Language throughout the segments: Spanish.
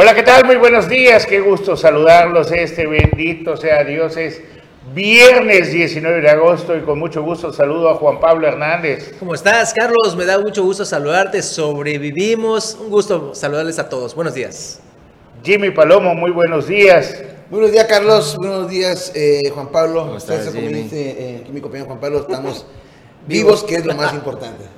Hola, ¿qué tal? Muy buenos días, qué gusto saludarlos. Este bendito sea Dios, es viernes 19 de agosto y con mucho gusto saludo a Juan Pablo Hernández. ¿Cómo estás, Carlos? Me da mucho gusto saludarte. Sobrevivimos. Un gusto saludarles a todos. Buenos días. Jimmy Palomo, muy buenos días. Buenos días, Carlos. Buenos días, eh, Juan Pablo. ¿Cómo estás, Como dice eh, mi compañero Juan Pablo, estamos vivos, que es lo más importante.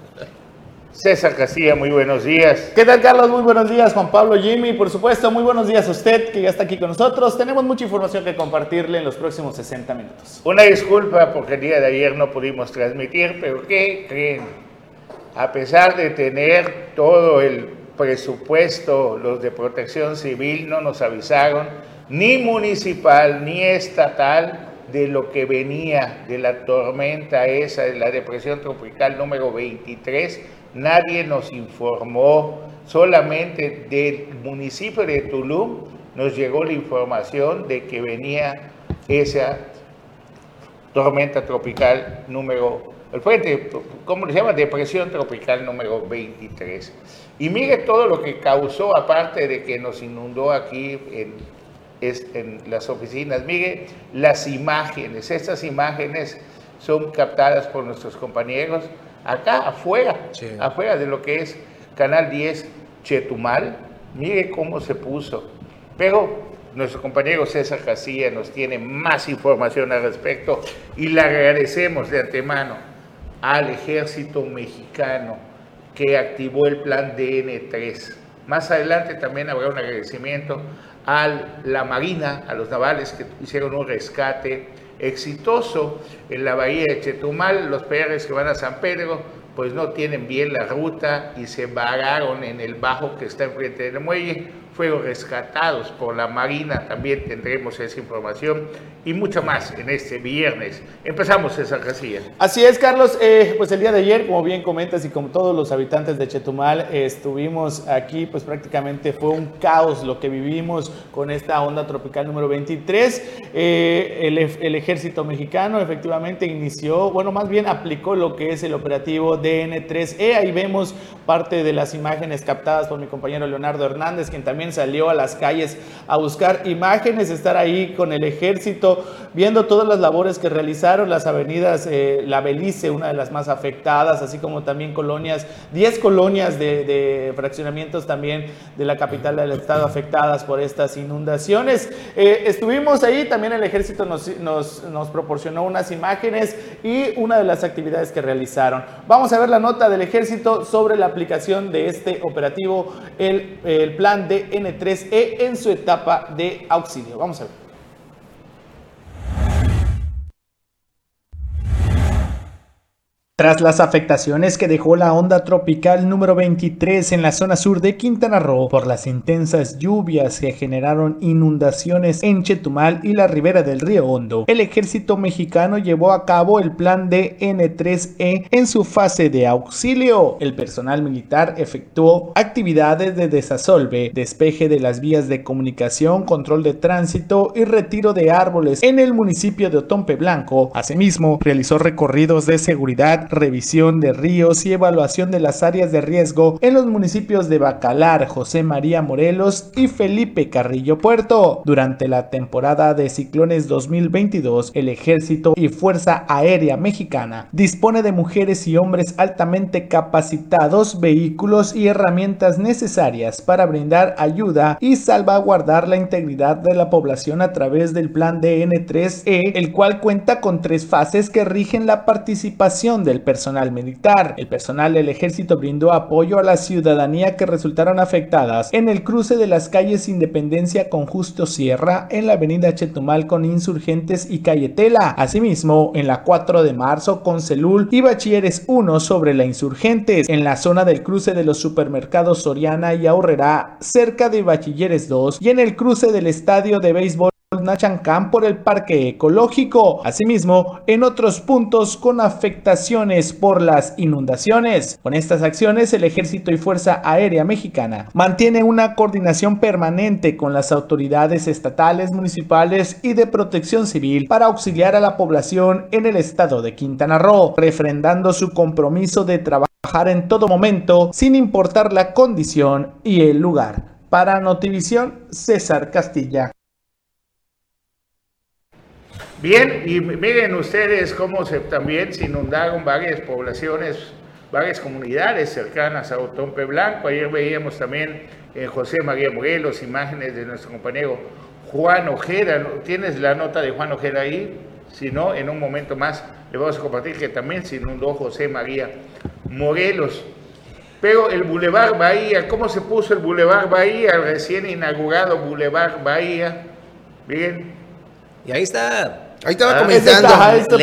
César Castilla, muy buenos días. ¿Qué tal, Carlos? Muy buenos días, Juan Pablo, Jimmy. Por supuesto, muy buenos días a usted que ya está aquí con nosotros. Tenemos mucha información que compartirle en los próximos 60 minutos. Una disculpa porque el día de ayer no pudimos transmitir, pero ¿qué creen? A pesar de tener todo el presupuesto, los de protección civil no nos avisaron, ni municipal ni estatal, de lo que venía de la tormenta esa, de la depresión tropical número 23 nadie nos informó, solamente del municipio de Tulum nos llegó la información de que venía esa tormenta tropical número, el frente, ¿cómo se llama? Depresión tropical número 23. Y mire todo lo que causó, aparte de que nos inundó aquí en, en las oficinas, mire las imágenes, estas imágenes son captadas por nuestros compañeros acá afuera, afuera de lo que es Canal 10 Chetumal. Mire cómo se puso. Pero nuestro compañero César Casilla nos tiene más información al respecto y le agradecemos de antemano al ejército mexicano que activó el plan DN3. Más adelante también habrá un agradecimiento a la Marina, a los navales que hicieron un rescate exitoso en la bahía de Chetumal, los peajes que van a San Pedro, pues no tienen bien la ruta y se vararon en el bajo que está enfrente del muelle fueron rescatados por la Marina, también tendremos esa información y mucho más en este viernes. Empezamos esa casilla. Así es, Carlos, eh, pues el día de ayer, como bien comentas y como todos los habitantes de Chetumal, estuvimos aquí, pues prácticamente fue un caos lo que vivimos con esta onda tropical número 23. Eh, el, el ejército mexicano efectivamente inició, bueno, más bien aplicó lo que es el operativo DN3E. Ahí vemos parte de las imágenes captadas por mi compañero Leonardo Hernández, quien también salió a las calles a buscar imágenes, estar ahí con el ejército, viendo todas las labores que realizaron, las avenidas, eh, la Belice, una de las más afectadas, así como también colonias, 10 colonias de, fraccionamientos también de la capital del estado afectadas por estas inundaciones. Eh, estuvimos ahí, también el ejército nos, nos, nos proporcionó unas imágenes y una de las actividades que realizaron. Vamos a ver la nota del ejército sobre la aplicación de este operativo, el, el plan de N3E en su etapa de auxilio. Vamos a ver. Tras las afectaciones que dejó la onda tropical número 23 en la zona sur de Quintana Roo por las intensas lluvias que generaron inundaciones en Chetumal y la ribera del río Hondo, el ejército mexicano llevó a cabo el plan de N3E en su fase de auxilio. El personal militar efectuó actividades de desasolve, despeje de las vías de comunicación, control de tránsito y retiro de árboles en el municipio de Otompe Blanco. Asimismo, realizó recorridos de seguridad revisión de ríos y evaluación de las áreas de riesgo en los municipios de Bacalar, José María Morelos y Felipe Carrillo Puerto. Durante la temporada de ciclones 2022, el Ejército y Fuerza Aérea Mexicana dispone de mujeres y hombres altamente capacitados, vehículos y herramientas necesarias para brindar ayuda y salvaguardar la integridad de la población a través del plan DN3E, el cual cuenta con tres fases que rigen la participación del personal militar. El personal del ejército brindó apoyo a la ciudadanía que resultaron afectadas en el cruce de las calles Independencia con Justo Sierra en la avenida Chetumal con Insurgentes y Cayetela. Asimismo, en la 4 de marzo con Celul y Bachilleres 1 sobre la Insurgentes en la zona del cruce de los supermercados Soriana y Aurrera cerca de Bachilleres 2 y en el cruce del estadio de béisbol Nachancán por el parque ecológico, asimismo en otros puntos con afectaciones por las inundaciones. Con estas acciones, el Ejército y Fuerza Aérea Mexicana mantiene una coordinación permanente con las autoridades estatales, municipales y de protección civil para auxiliar a la población en el estado de Quintana Roo, refrendando su compromiso de trabajar en todo momento sin importar la condición y el lugar. Para Notivisión, César Castilla. Bien, y miren ustedes cómo se, también se inundaron varias poblaciones, varias comunidades cercanas a Otompe Blanco. Ayer veíamos también en José María Morelos imágenes de nuestro compañero Juan Ojeda. ¿Tienes la nota de Juan Ojeda ahí? Si no, en un momento más le vamos a compartir que también se inundó José María Morelos. Pero el Boulevard Bahía, ¿cómo se puso el Boulevard Bahía? El recién inaugurado Boulevard Bahía. Bien. Y ahí está. Ahí estaba ah, comenzando. ahí, está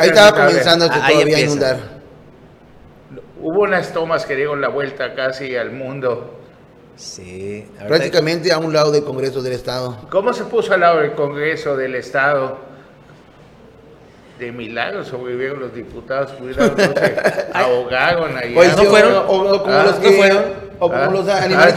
ahí estaba comenzando que todavía a inundar. Hubo unas tomas que dieron la vuelta casi al mundo. Sí. Prácticamente a un lado del Congreso del Estado. ¿Cómo se puso al lado del Congreso del Estado? de milagro sobrevivieron los diputados, pudieron, no sé, ahogaron ahí. ¿No fueron? O, como los que fueron. O como ah, los animales.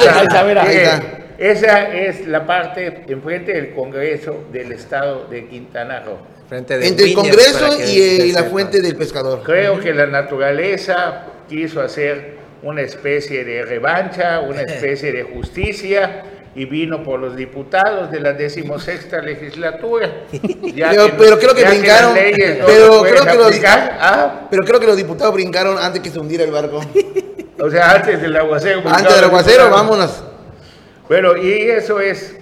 Esa es la parte enfrente del Congreso del Estado de Quintana Roo. Frente Entre el Congreso y, la fuente del pescador. Creo que la naturaleza quiso hacer una especie de revancha, una especie de justicia y vino por los diputados de la decimosexta legislatura. pero, creo que brincaron. pero, creo que los, ¿ah? pero creo que los diputados brincaron antes que se hundiera el barco. o sea, antes del aguacero. Antes del aguacero, vámonos. Bueno, y eso es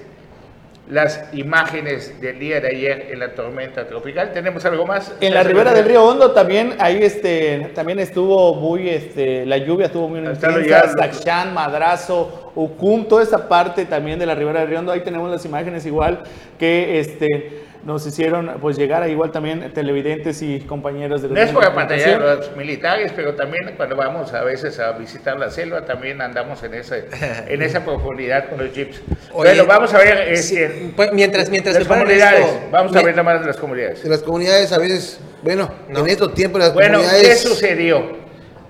las imágenes del día de ayer en la tormenta tropical. ¿Tenemos algo más? En la ribera del río Hondo también ahí este también estuvo muy este la lluvia estuvo muy intensa, Saxán, Madrazo, Ucum, toda esa parte también de la ribera del río Hondo, ahí tenemos las imágenes igual que este nos hicieron pues llegar a igual también televidentes y compañeros de los No es para pantalla los militares, pero también cuando vamos a veces a visitar la selva también andamos en esa, en esa profundidad con los jeeps. bueno, vamos a ver pues, mientras mientras las comunidades, vamos a ver nada más de las comunidades. De las comunidades a veces, bueno, en estos tiempos las bueno, comunidades ¿qué sucedió?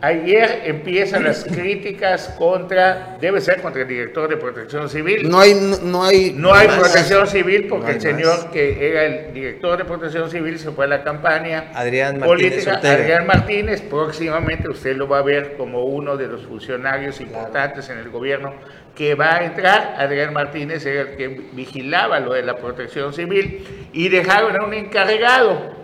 Ayer empiezan las críticas contra, debe ser contra el director de Protección Civil. No hay, no hay, no hay Protección Civil porque el señor que era el director de Protección Civil se fue a la campaña Adrián política. Adrián Martínez, próximamente usted lo va a ver como uno de los funcionarios importantes en el gobierno que va a entrar. Adrián Martínez era el que vigilaba lo de la Protección Civil y dejaron a un encargado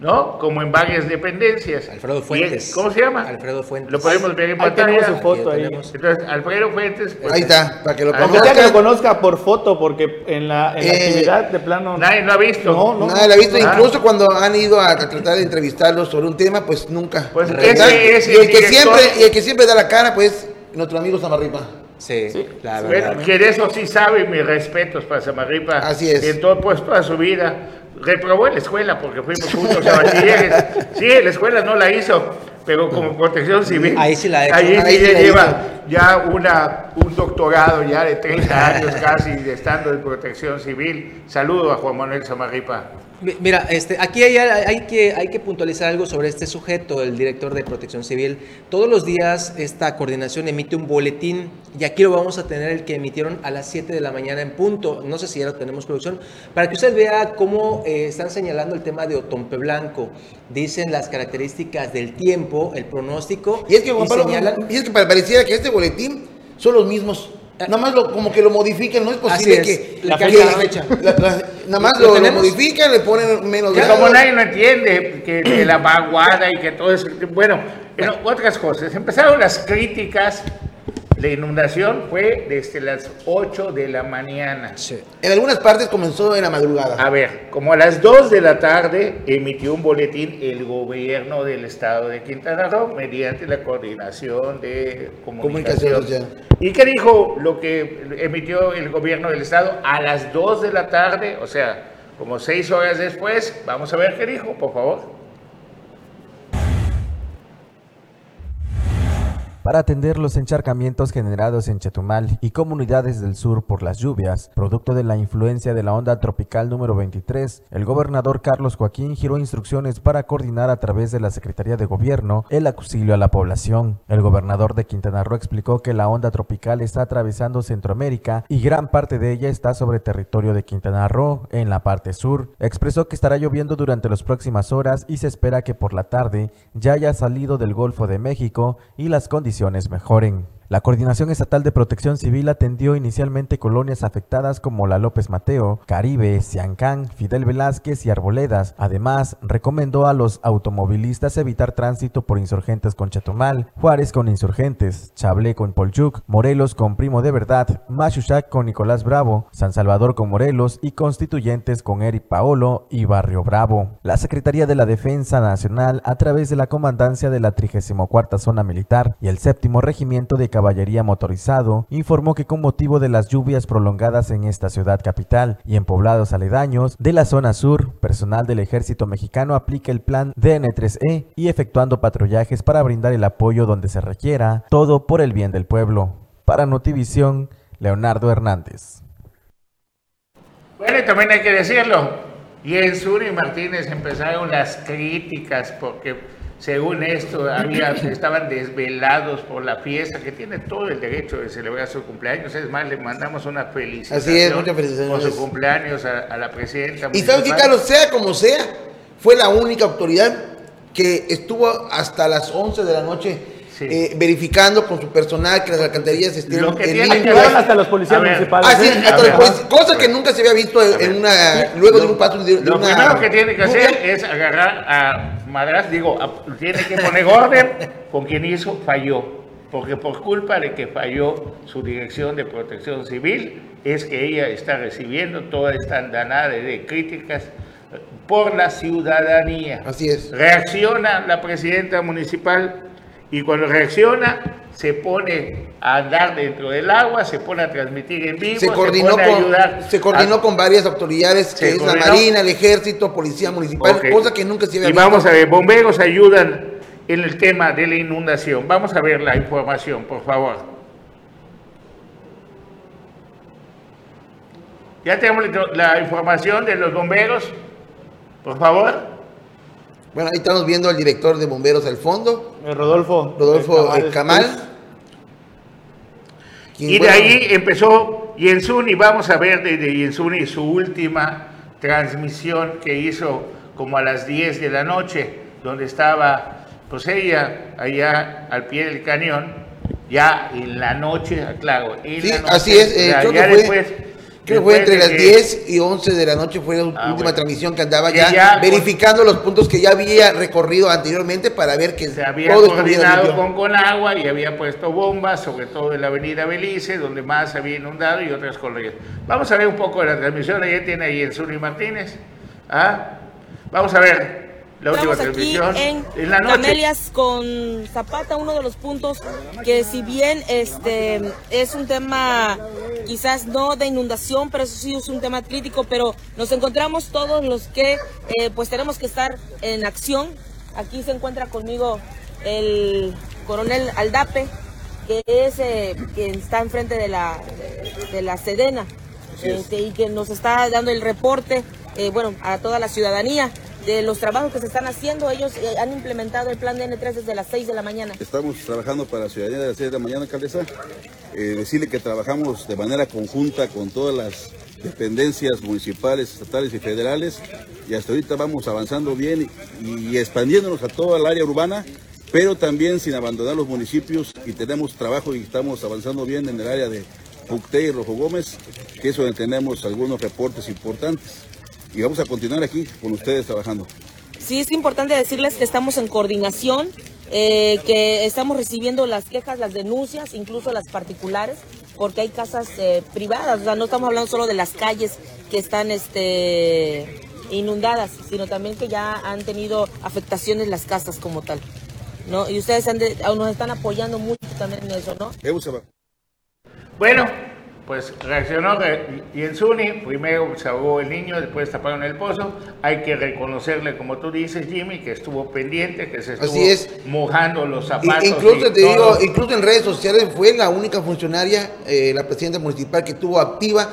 ¿no? Como en varias dependencias. Alfredo Fuentes. ¿Cómo se llama? Alfredo Fuentes. Lo podemos ver en pantalla. su foto ahí. Entonces, Alfredo Fuentes. Pues, ahí está, para que lo conozca. que lo conozca por foto, porque en la, en la eh, actividad de plano. Nadie lo ha visto. No, no, nadie lo ha visto. Incluso cuando han ido a, tratar de entrevistarlo sobre un tema, pues nunca. Pues ese, ese y, el que siempre, y el que siempre da la cara, pues, nuestro amigo Samarripa. Sí, sí, la verdad. Bueno, que de eso sí sabe, mis respetos para Samarripa. Así es. En todo, pues, toda su vida reprobó en la escuela porque fuimos juntos a bachilleres. Sí, en la escuela no la hizo, pero como protección civil. Ahí sí la Ahí, ahí sí lleva ya una, un doctorado ya de 30 años casi de estando en protección civil. Saludo a Juan Manuel Samarripa. Mira, este, aquí hay, hay, que, hay que puntualizar algo sobre este sujeto, el director de Protección Civil. Todos los días esta coordinación emite un boletín y aquí lo vamos a tener el que emitieron a las 7 de la mañana en punto. No sé si ya lo tenemos producción, para que usted vea cómo eh, están señalando el tema de Otompe Blanco. Dicen las características del tiempo, el pronóstico. Y es que, Juan y es que pareciera que este boletín son los mismos Nada más lo, como que lo modifiquen, no es posible que, la fecha, nada más lo, modifican, le ponen menos que como nadie lo entiende, que, la vaguada y que todo eso. Bueno, otras cosas. Empezaron las críticas la inundación fue desde las 8 de la mañana. En algunas partes comenzó en la madrugada. A ver, como a las 2 de la tarde emitió un boletín el gobierno del estado de Quintana Roo mediante la coordinación de comunicación. ¿Y qué dijo lo que emitió el gobierno del estado a las 2 de la tarde? O sea, como 6 horas después. Vamos a ver qué dijo, por favor. Para atender los encharcamientos generados en Chetumal y comunidades del sur por las lluvias, producto de la influencia de la onda tropical número 23, el gobernador Carlos Joaquín giró instrucciones para coordinar a través de la Secretaría de Gobierno el auxilio a la población. El gobernador de Quintana Roo explicó que la onda tropical está atravesando Centroamérica y gran parte de ella está sobre territorio de Quintana Roo, en la parte sur. Expresó que estará lloviendo durante las próximas horas y se espera que por la tarde ya haya salido del Golfo de México y las condiciones mejoren. La Coordinación Estatal de Protección Civil atendió inicialmente colonias afectadas como la López Mateo, Caribe, Ciancán, Fidel Velázquez y Arboledas. Además, recomendó a los automovilistas evitar tránsito por insurgentes con Chetumal, Juárez con insurgentes, Chablé con Polchuc, Morelos con Primo de Verdad, Machuchac con Nicolás Bravo, San Salvador con Morelos y Constituyentes con Eric Paolo y Barrio Bravo. La Secretaría de la Defensa Nacional, a través de la Comandancia de la 34 Zona Militar y el Séptimo Regimiento de Caballería Motorizado, informó que con motivo de las lluvias prolongadas en esta ciudad capital y en poblados aledaños de la zona sur, personal del ejército mexicano aplica el plan DN3E y efectuando patrullajes para brindar el apoyo donde se requiera, todo por el bien del pueblo. Para Notivisión, Leonardo Hernández. Bueno, y también hay que decirlo, y en Suri Martínez empezaron las críticas porque según esto, había, estaban desvelados por la fiesta, que tiene todo el derecho de celebrar su cumpleaños. Es más, le mandamos una felicitación Así es, muchas felicitaciones. por su cumpleaños a, la presidenta. Y sabes que, Carlos, sea como sea, fue la única autoridad que estuvo hasta las 11 de la noche eh, verificando con su personal que las alcantarillas estén limpias. hasta los policías municipales. Ah, sí, ¿eh? hasta los policías, cosa que nunca se había visto en una, luego de un paso de, Lo primero que tiene que hacer es agarrar a Madras, digo, tiene que poner orden con quien hizo, falló. Porque por culpa de que falló su dirección de protección civil, es que ella está recibiendo toda esta andanada de críticas por la ciudadanía. Así es. Reacciona la presidenta municipal y cuando reacciona se pone a andar dentro del agua, se pone a transmitir en vivo, se coordinó, con, ayudar se coordinó con varias autoridades, que es la Marina, el Ejército, Policía Municipal, cosa que nunca se había y visto. Y vamos a ver, bomberos ayudan en el tema de la inundación. Vamos a ver la información, por favor. Ya tenemos la información de los bomberos, por favor. Bueno, ahí estamos viendo al director de bomberos al fondo. Eh, Rodolfo. Rodolfo Camal. Y de ahí empezó Yensuni, vamos a ver de Yensuni su última transmisión que hizo como a las 10 de la noche, donde estaba pues ella allá al pie del cañón, ya en la noche, claro, en sí, la noche, así es, eh, creo que después que fue entre las 10 y 11 de la noche, fue la ah, última transmisión que andaba ya, verificando los puntos que ya había recorrido anteriormente para ver que se había coordinado con Conagua y había puesto bombas, sobre todo en la avenida Belice, donde más había inundado y otras colonias. Vamos a ver un poco de la transmisión, ahí tiene ahí el Zuni Martínez. ¿Ah? Vamos a ver la última aquí en, en la Camelias con Zapata, uno de los puntos que si bien este es un tema quizás no de inundación, pero eso sí es un tema crítico, pero nos encontramos todos los que eh, pues tenemos que estar en acción. Aquí se encuentra conmigo el coronel Aldape, que es eh, quien está enfrente de la, de la Sedena este, y que nos está dando el reporte, eh, bueno, a toda la ciudadanía de los trabajos que se están haciendo. Ellos eh, han implementado el plan de N3 desde las 6 de la mañana. Estamos trabajando para la ciudadanía de las 6 de la mañana, alcaldesa. Eh, decirle que trabajamos de manera conjunta con todas las dependencias municipales, estatales y federales y hasta ahorita vamos avanzando bien y, expandiéndonos a toda el área urbana, pero también sin abandonar los municipios y tenemos trabajo y estamos avanzando bien en el área de Pucté y Rojo Gómez, que es donde tenemos algunos reportes importantes y vamos a continuar aquí con ustedes trabajando. Sí, es importante decirles que estamos en coordinación, eh, que estamos recibiendo las quejas, las denuncias, incluso las particulares, porque hay casas eh, privadas, o sea, no estamos hablando solo de las calles que están este, inundadas, sino también que ya han tenido afectaciones las casas como tal. ¿no? Y ustedes nos están apoyando mucho también en eso, ¿no? Bueno, pues reaccionó Yensuni, primero se ahogó el niño, después taparon el pozo. Hay que reconocerle, como tú dices, Jimmy, que estuvo pendiente, que se estuvo mojando los zapatos. incluso te digo, incluso en redes sociales fue la única funcionaria, eh, la presidenta municipal, que estuvo activa.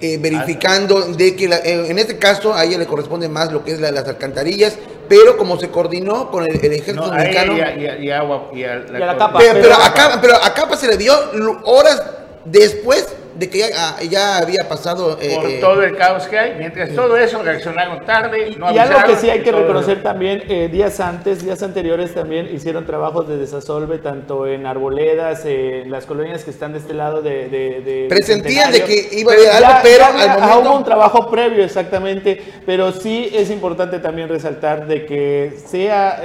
Eh, verificando de que eh, en este caso a ella le corresponde más lo que es las alcantarillas, pero como se coordinó con el, ejército no, mexicano y, agua y a, la, capa, pero, pero, a capa, pero a capa se le dio horas después de que ya, ya había pasado... Eh, Por eh, todo el caos que hay, mientras todo eso reaccionaron tarde, no Y algo que sí hay que reconocer también, eh, días antes, días anteriores también hicieron trabajos de desasolve, tanto en arboledas, en las colonias que están de este lado de... de, Presentían de que iba a haber algo, pero al momento... Hubo un trabajo previo, exactamente, pero sí es importante también resaltar de que sea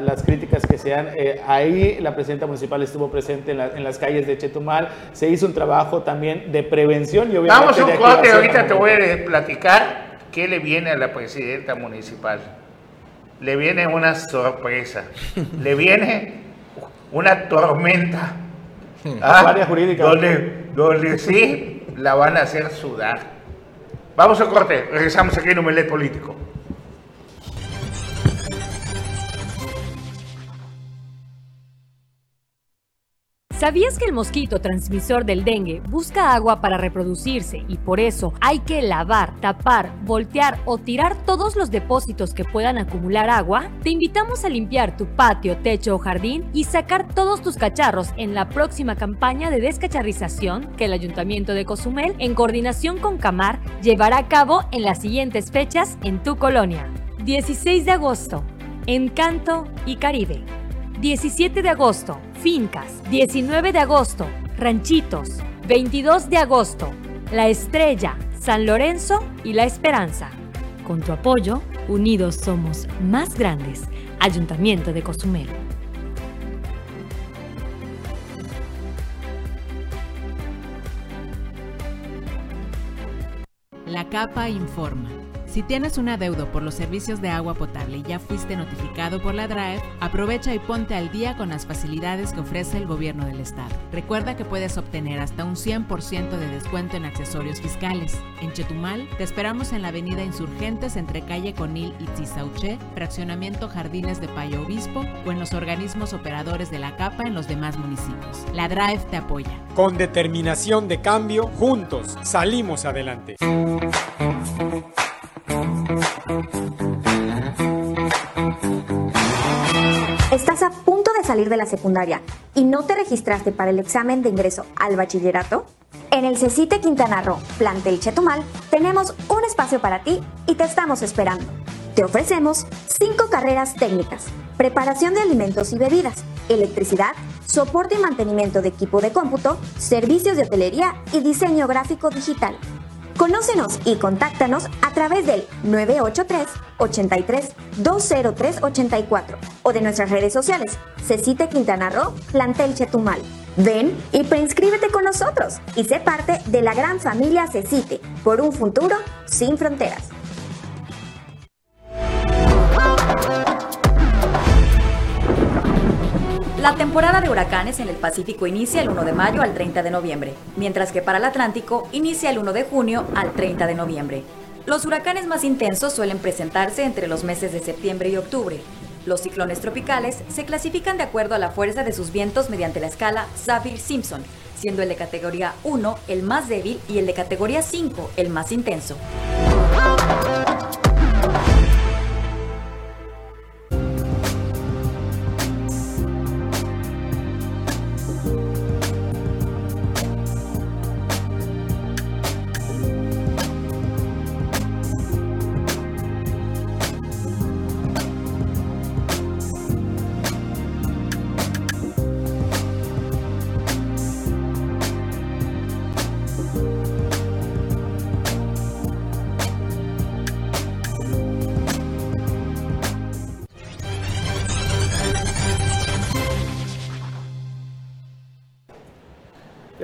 las críticas que sean, ahí la presidenta municipal estuvo presente en, en las calles de Chetumal, se hizo un trabajo también de prevención y obviamente... Vamos un corte, ahorita te voy a platicar qué le viene a la presidenta municipal. Le viene una sorpresa, le viene una tormenta. ¿ah? jurídica. Donde, donde sí la van a hacer sudar. Vamos a corte, regresamos aquí en Humelet Político. ¿Sabías que el mosquito transmisor del dengue busca agua para reproducirse y por eso hay que lavar, tapar, voltear o tirar todos los depósitos que puedan acumular agua? Te invitamos a limpiar tu patio, techo o jardín y sacar todos tus cacharros en la próxima campaña de descacharrización que el Ayuntamiento de Cozumel, en coordinación con Camar, llevará a cabo en las siguientes fechas en tu colonia. 16 de agosto, Encanto y Caribe. 17 de agosto, Fincas. 19 de agosto, Ranchitos. 22 de agosto, La Estrella, San Lorenzo y La Esperanza. Con tu apoyo, unidos somos más grandes. Ayuntamiento de Cozumel. La capa informa. Si tienes un adeudo por los servicios de agua potable y ya fuiste notificado por la DRAE, aprovecha y ponte al día con las facilidades que ofrece el gobierno del estado. Recuerda que puedes obtener hasta un 100% de descuento en accesorios fiscales. En Chetumal, te esperamos en la avenida Insurgentes entre calle Conil y Tizauché, fraccionamiento Jardines de Payo Obispo o en los organismos operadores de la CAPA en los demás municipios. La DRAE te apoya. Con determinación de cambio, juntos salimos adelante. ¿Estás a punto de salir de la secundaria y no te registraste para el examen de ingreso al bachillerato? En el CECITE Quintana Roo, plantel Chetumal, tenemos un espacio para ti y te estamos esperando. Te ofrecemos cinco carreras técnicas, preparación de alimentos y bebidas, electricidad, soporte y mantenimiento de equipo de cómputo, servicios de hotelería y diseño gráfico digital. Conócenos y contáctanos a través del 983 83 203 84 o de nuestras redes sociales, Cecite Quintana Roo, Plantel Chetumal. Ven y preinscríbete con nosotros y sé parte de la gran familia Cecite por un futuro sin fronteras. La temporada de huracanes en el Pacífico inicia el 1 de mayo al 30 de noviembre, mientras que para el Atlántico inicia el 1 de junio al 30 de noviembre. Los huracanes más intensos suelen presentarse entre los meses de septiembre y octubre. Los ciclones tropicales se clasifican de acuerdo a la fuerza de sus vientos mediante la escala Saffir-Simpson, siendo el de categoría 1 el más débil y el de categoría 5 el más intenso.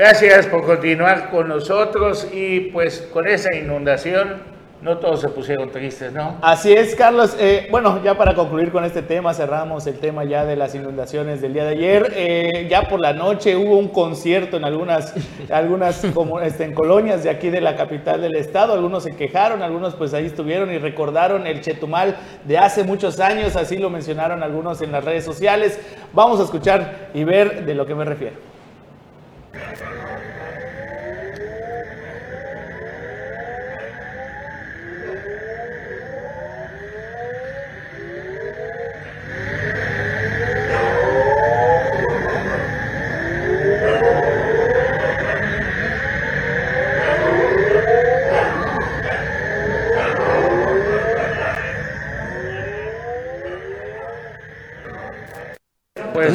Gracias por continuar con nosotros y pues con esa inundación no todos se pusieron tristes, ¿no? Así es, Carlos. Eh, bueno, ya para concluir con este tema, cerramos el tema ya de las inundaciones del día de ayer. Eh, ya por la noche hubo un concierto en algunas, algunas como, este, en colonias de aquí de la capital del estado. Algunos se quejaron, algunos pues ahí estuvieron y recordaron el Chetumal de hace muchos años, así lo mencionaron algunos en las redes sociales. Vamos a escuchar y ver de lo que me refiero.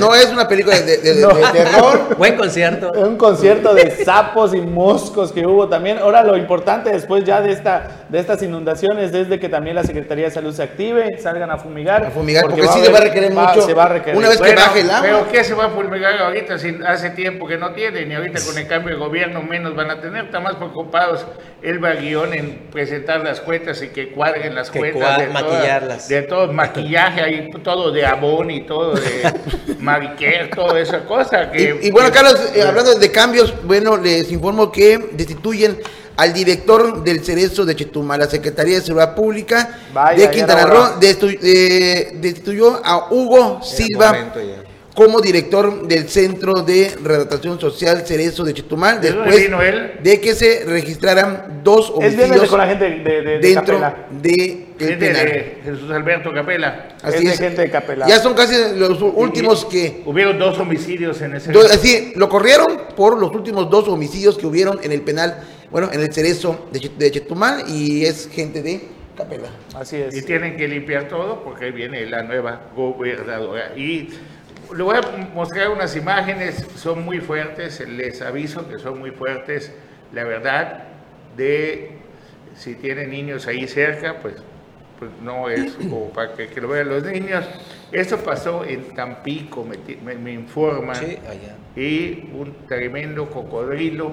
No es una película de, terror. Buen concierto. Un concierto de sapos y moscos que hubo también. Ahora lo importante después ya de, esta, de estas inundaciones es de que también la Secretaría de Salud se active, salgan a fumigar. A fumigar, porque, sí se va a requerir mucho. Se va a requerir. Una vez que baje el agua. Pero ¿qué se va a fumigar ahorita si hace tiempo que no tiene? Ni ahorita con el cambio de gobierno menos van a tener. Están más preocupados el Baguión en presentar las cuentas y que cuadren las cuentas. de maquillarlas. de todo, maquillaje ahí, todo de abón y todo de mariquer, toda esa cosa. Que, y, bueno, Carlos, eh, hablando de cambios, bueno, les informo que destituyen al director del Cerezo de Chetumal, la Secretaría de Seguridad Pública de Quintana Roo, destituyó a Hugo Silva como director del Centro de Redactación Social Cerezo de Chetumal, después de que se registraran dos homicidios con la gente de, dentro de Jesús Alberto Capela. Así es, gente de Capela. Ya son casi los últimos que... Hubieron dos homicidios en ese... así, lo corrieron por los últimos dos homicidios que hubieron en el penal, bueno, en el Cerezo de, Chetumal y es gente de Capela. Así es. Y tienen que limpiar todo porque ahí viene la nueva gobernadora. Y le voy a mostrar unas imágenes, son muy fuertes, les aviso que son muy fuertes, la verdad, de si tienen niños ahí cerca, pues, pues no es como para que, lo vean los niños. Esto pasó en Tampico, me, informan, y un tremendo cocodrilo,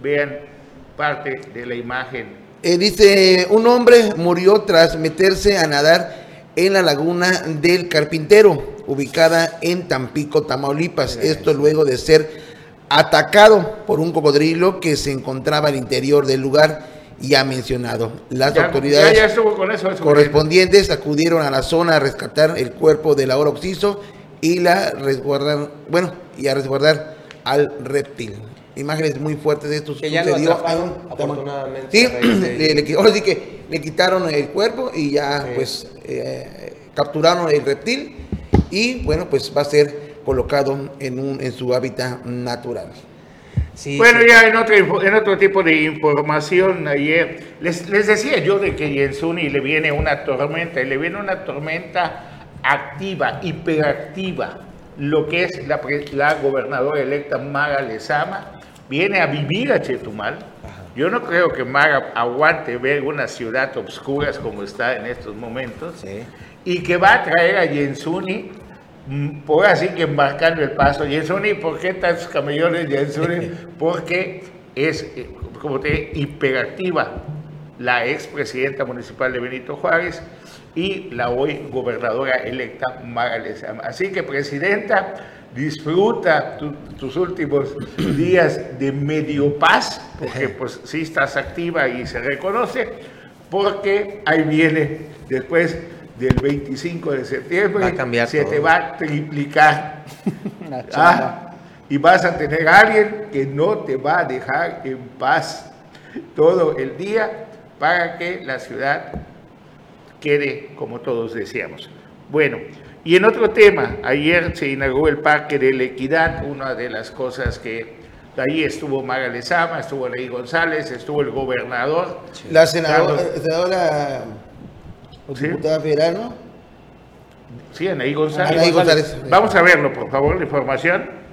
vean parte de la imagen. Eh, dice, un hombre murió tras meterse a nadar en la laguna del Carpintero ubicada en Tampico, Tamaulipas. Esto luego de ser atacado por un cocodrilo que se encontraba al interior del lugar ya mencionado. Las autoridades correspondientes acudieron a la zona a rescatar el cuerpo del ahora occiso y la resguardar, bueno, y a resguardar al reptil. Imágenes muy fuertes de esto que ya sucedió. afortunadamente. Sí, le, ahora sí que le quitaron el cuerpo y ya pues eh, capturaron el reptil y bueno, pues va a ser colocado en, un, en su hábitat natural. bueno, ya en otro, en otro tipo de información, ayer les, les decía yo de que Yensuni le viene una tormenta, y le viene una tormenta activa, hiperactiva, lo que es la, la gobernadora electa Maga Lezama, viene a vivir a Chetumal. Yo no creo que Maga aguante ver una ciudad obscura como está en estos momentos y que va a traer a Yensuni Mm, por así que embarcando el paso. Jensuni, ¿por qué tantos camellones Jensuni? Porque es, eh, como te hiperactiva la expresidenta municipal de Benito Juárez y la hoy gobernadora electa Mara Así que, presidenta, disfruta tus últimos días de medio paz, porque pues sí estás activa y se reconoce, porque ahí viene después del 25 de septiembre se te va a triplicar. Ah, y vas a tener a alguien que no te va a dejar en paz todo el día para que la ciudad quede como todos deseamos. Bueno, y en otro tema, ayer se inauguró el Parque de la Equidad, una de las cosas que ahí estuvo Maga Lezama, estuvo Ley González, estuvo el gobernador. La senadora diputada federal, ¿no? Sí, Anaí González. González. Vamos a verlo, por favor, la información.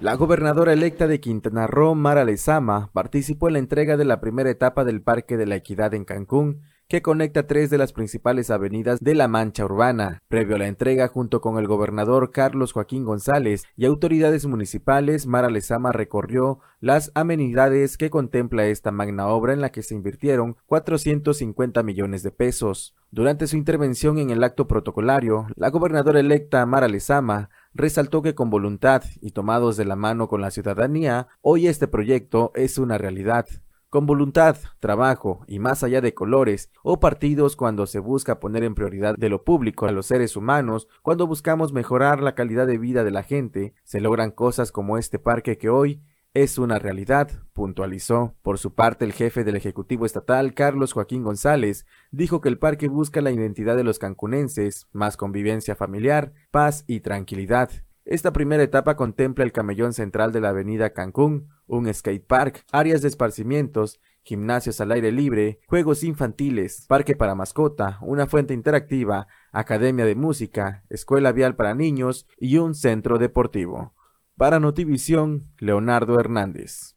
La gobernadora electa de Quintana Roo, Mara Lezama, participó en la entrega de la primera etapa del Parque de la Equidad en Cancún, que conecta tres de las principales avenidas de la Mancha Urbana. Previo a la entrega, junto con el gobernador Carlos Joaquín González y autoridades municipales, Mara Lezama recorrió las amenidades que contempla esta magna obra en la que se invirtieron 450 millones de pesos. Durante su intervención en el acto protocolario, la gobernadora electa Mara Lezama resaltó que con voluntad y tomados de la mano con la ciudadanía, hoy este proyecto es una realidad. Con voluntad, trabajo y más allá de colores o partidos cuando se busca poner en prioridad de lo público a los seres humanos, cuando buscamos mejorar la calidad de vida de la gente, se logran cosas como este parque que hoy es una realidad, puntualizó. Por su parte, el jefe del Ejecutivo Estatal, Carlos Joaquín González, dijo que el parque busca la identidad de los cancunenses, más convivencia familiar, paz y tranquilidad. Esta primera etapa contempla el camellón central de la avenida Cancún, un skate park, áreas de esparcimientos, gimnasios al aire libre, juegos infantiles, parque para mascota, una fuente interactiva, academia de música, escuela vial para niños y un centro deportivo. Para Notivisión, Leonardo Hernández.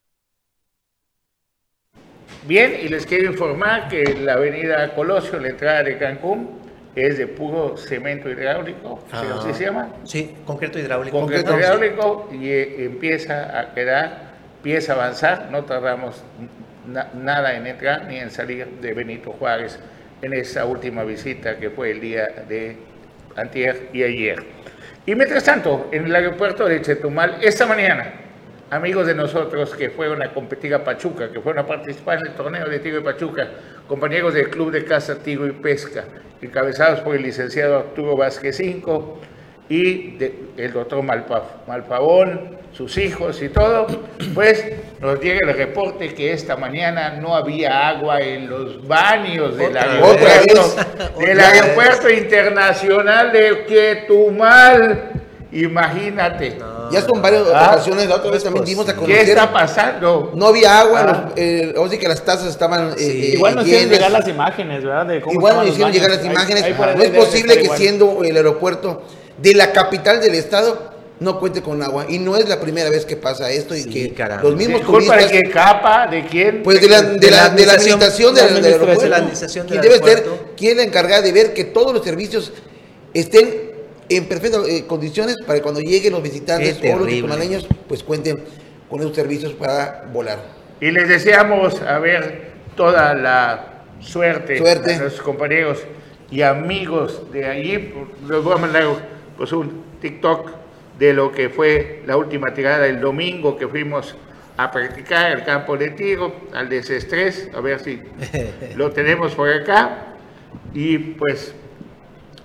Bien, y les quiero informar que la avenida Colosio, la entrada de Cancún, es de puro cemento hidráulico, ¿sí Ah. se llama? Sí, concreto hidráulico. Concreto Concreto, hidráulico y eh, empieza a quedar, empieza a avanzar, no tardamos na- nada en entrar ni en salir de Benito Juárez en esa última visita que fue el día de antier y ayer. Y mientras tanto, en el aeropuerto de Chetumal, esta mañana, amigos de nosotros que fueron a competir a Pachuca, que fueron a participar en el torneo de Tiro de Pachuca, compañeros del Club de Casa Tiro y Pesca, encabezados por el licenciado Arturo Vázquez Cinco y de- el doctor Malpa- Malpavón, sus hijos y todo, pues nos llega el reporte que esta mañana no había agua en los baños del aeropuerto, del aeropuerto internacional de Chetumal. Imagínate. Ya son varias Ah, ocasiones, la otra vez también dimos a ¿Qué conocer. está pasando? No había agua, Ah. los, eh, o sea que las tazas estaban eh, eh, Igual nos hicieron llegar las imágenes, ¿verdad? De cómo Igual nos hicieron llegar las imágenes. No es de posible que igual. siendo el aeropuerto de la capital del estado no cuente con agua. Y no es la primera vez que pasa esto y que caramba. los mismos ¿Culpa de turistas... qué capa? ¿De quién? Pues de la, de la, de la administración del, aeropuerto. la administración del debe ser, es la encargada de ver que todos los servicios estén en perfectas eh, condiciones para que cuando lleguen los visitantes o los terrible. tumaleños, pues cuenten con esos servicios para volar. Y les deseamos a ver toda la suerte, Suerte. a nuestros compañeros y amigos de allí. Les voy a mandar pues, un TikTok de lo que fue la última tirada el domingo que fuimos a practicar el campo de tiro, al desestrés, a ver si lo tenemos por acá. Y pues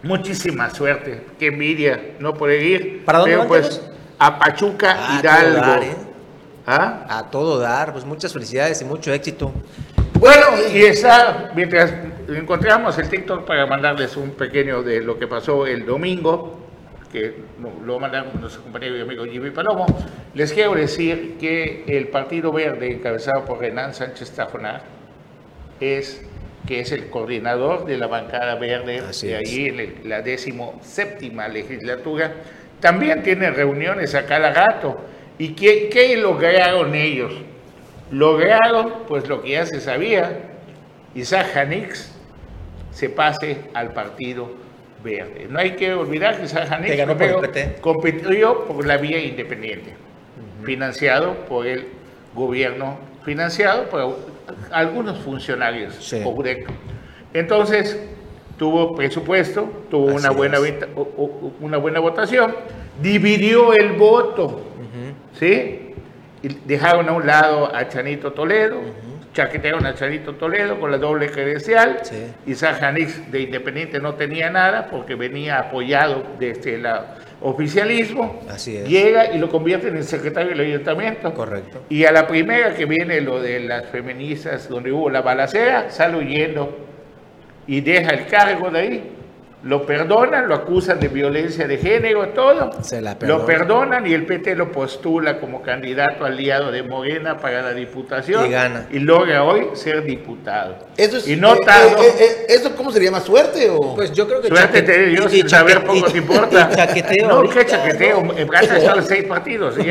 muchísima suerte, qué envidia no poder ir. ¿Para dónde pero pues a Pachuca Ah, Hidalgo. todo dar, ¿eh? ¿Ah? A todo dar, pues muchas felicidades y mucho éxito. Bueno, y está, mientras encontramos el TikTok para mandarles un pequeño de lo que pasó el domingo, que lo mandaron nuestro compañero y amigo Jimmy Palomo, les quiero decir que el Partido Verde, encabezado por Renan Sánchez Tajonar, es que es el coordinador de la bancada verde Así de es. en el- la décimo séptima legislatura, también tiene reuniones a cada rato. ¿Y qué, qué lograron ellos? Lograron, pues lo que ya se sabía, Isaac Hanix se pase al Partido Verde. No hay que olvidar que Isaac Hanix por compitió por la vía independiente, financiado por el gobierno, financiado por algunos funcionarios, Sí. Entonces, tuvo presupuesto, tuvo una buena, vita- una buena votación, dividió el voto, ¿sí? Y dejaron a un lado a Chanito Toledo, chaquetearon a Chanito Toledo con la doble credencial, Sí. Isaac Janix de Independiente no tenía nada porque venía apoyado desde el oficialismo, Así es. llega y lo convierte en el secretario del ayuntamiento. Correcto. Y a la primera que viene lo de las feministas, donde hubo la balacera, sale huyendo y deja el cargo de ahí. Lo perdonan, lo acusan de violencia de género, todo. Se la lo perdonan. y el PT lo postula como candidato aliado de Morena para la diputación. Y gana. Y logra hoy ser diputado. Eso es, y no eh, tardó. eh, eh, ¿Eso cómo se llama? ¿Suerte o...? Pues yo creo que Suerte chaque- te dé Dios, y- y sin saber chaque- poco y- te importa. y chaqueteo no, ahorita, qué chaqueteo. ¿no? En Brasil están seis partidos. ¿sí?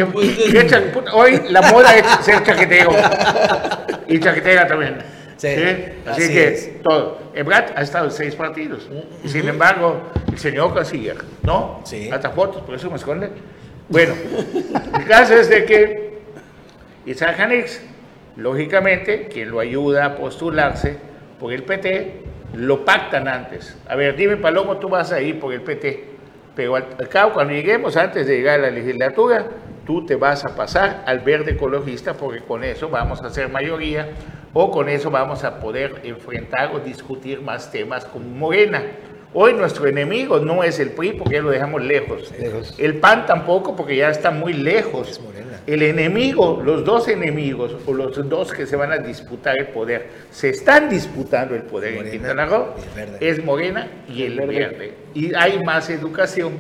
¿Qué cha- puta, Hoy la moda es ser chaqueteo. Y chaquetera también. Sí, Así, así que es. todo. Ebrat ha estado en seis partidos. Y sin embargo, el señor canciller, ¿no? Sí. Hasta fotos, por eso me esconde. Bueno, el caso es de que Isaac Hanix, lógicamente, quien lo ayuda a postularse por el PT, lo pactan antes. A ver, dime, Palomo, tú vas a ir por el PT. Pero al, al cabo, cuando lleguemos, antes de llegar a la legislatura, tú te vas a pasar al verde ecologista porque con eso vamos a hacer mayoría o con eso vamos a poder enfrentar o discutir más temas con Morena. Hoy nuestro enemigo no es el PRI porque ya lo dejamos lejos. Lejos. El PAN tampoco porque ya está muy lejos. Es Morena. El enemigo, los dos enemigos o los dos que se van a disputar el poder, se están disputando el poder en Morena Quintana Roo, verde. es Morena y el verde. Y hay más educación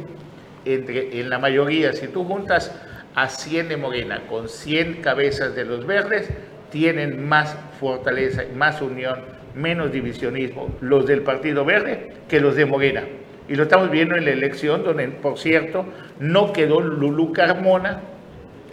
entre, en la mayoría. Si tú juntas a 100 de Morena con 100 cabezas de los verdes, tienen más fortaleza, más unión, menos divisionismo, los del Partido Verde, que los de Morena. Y lo estamos viendo en la elección, donde, por cierto, no quedó Lulú Carmona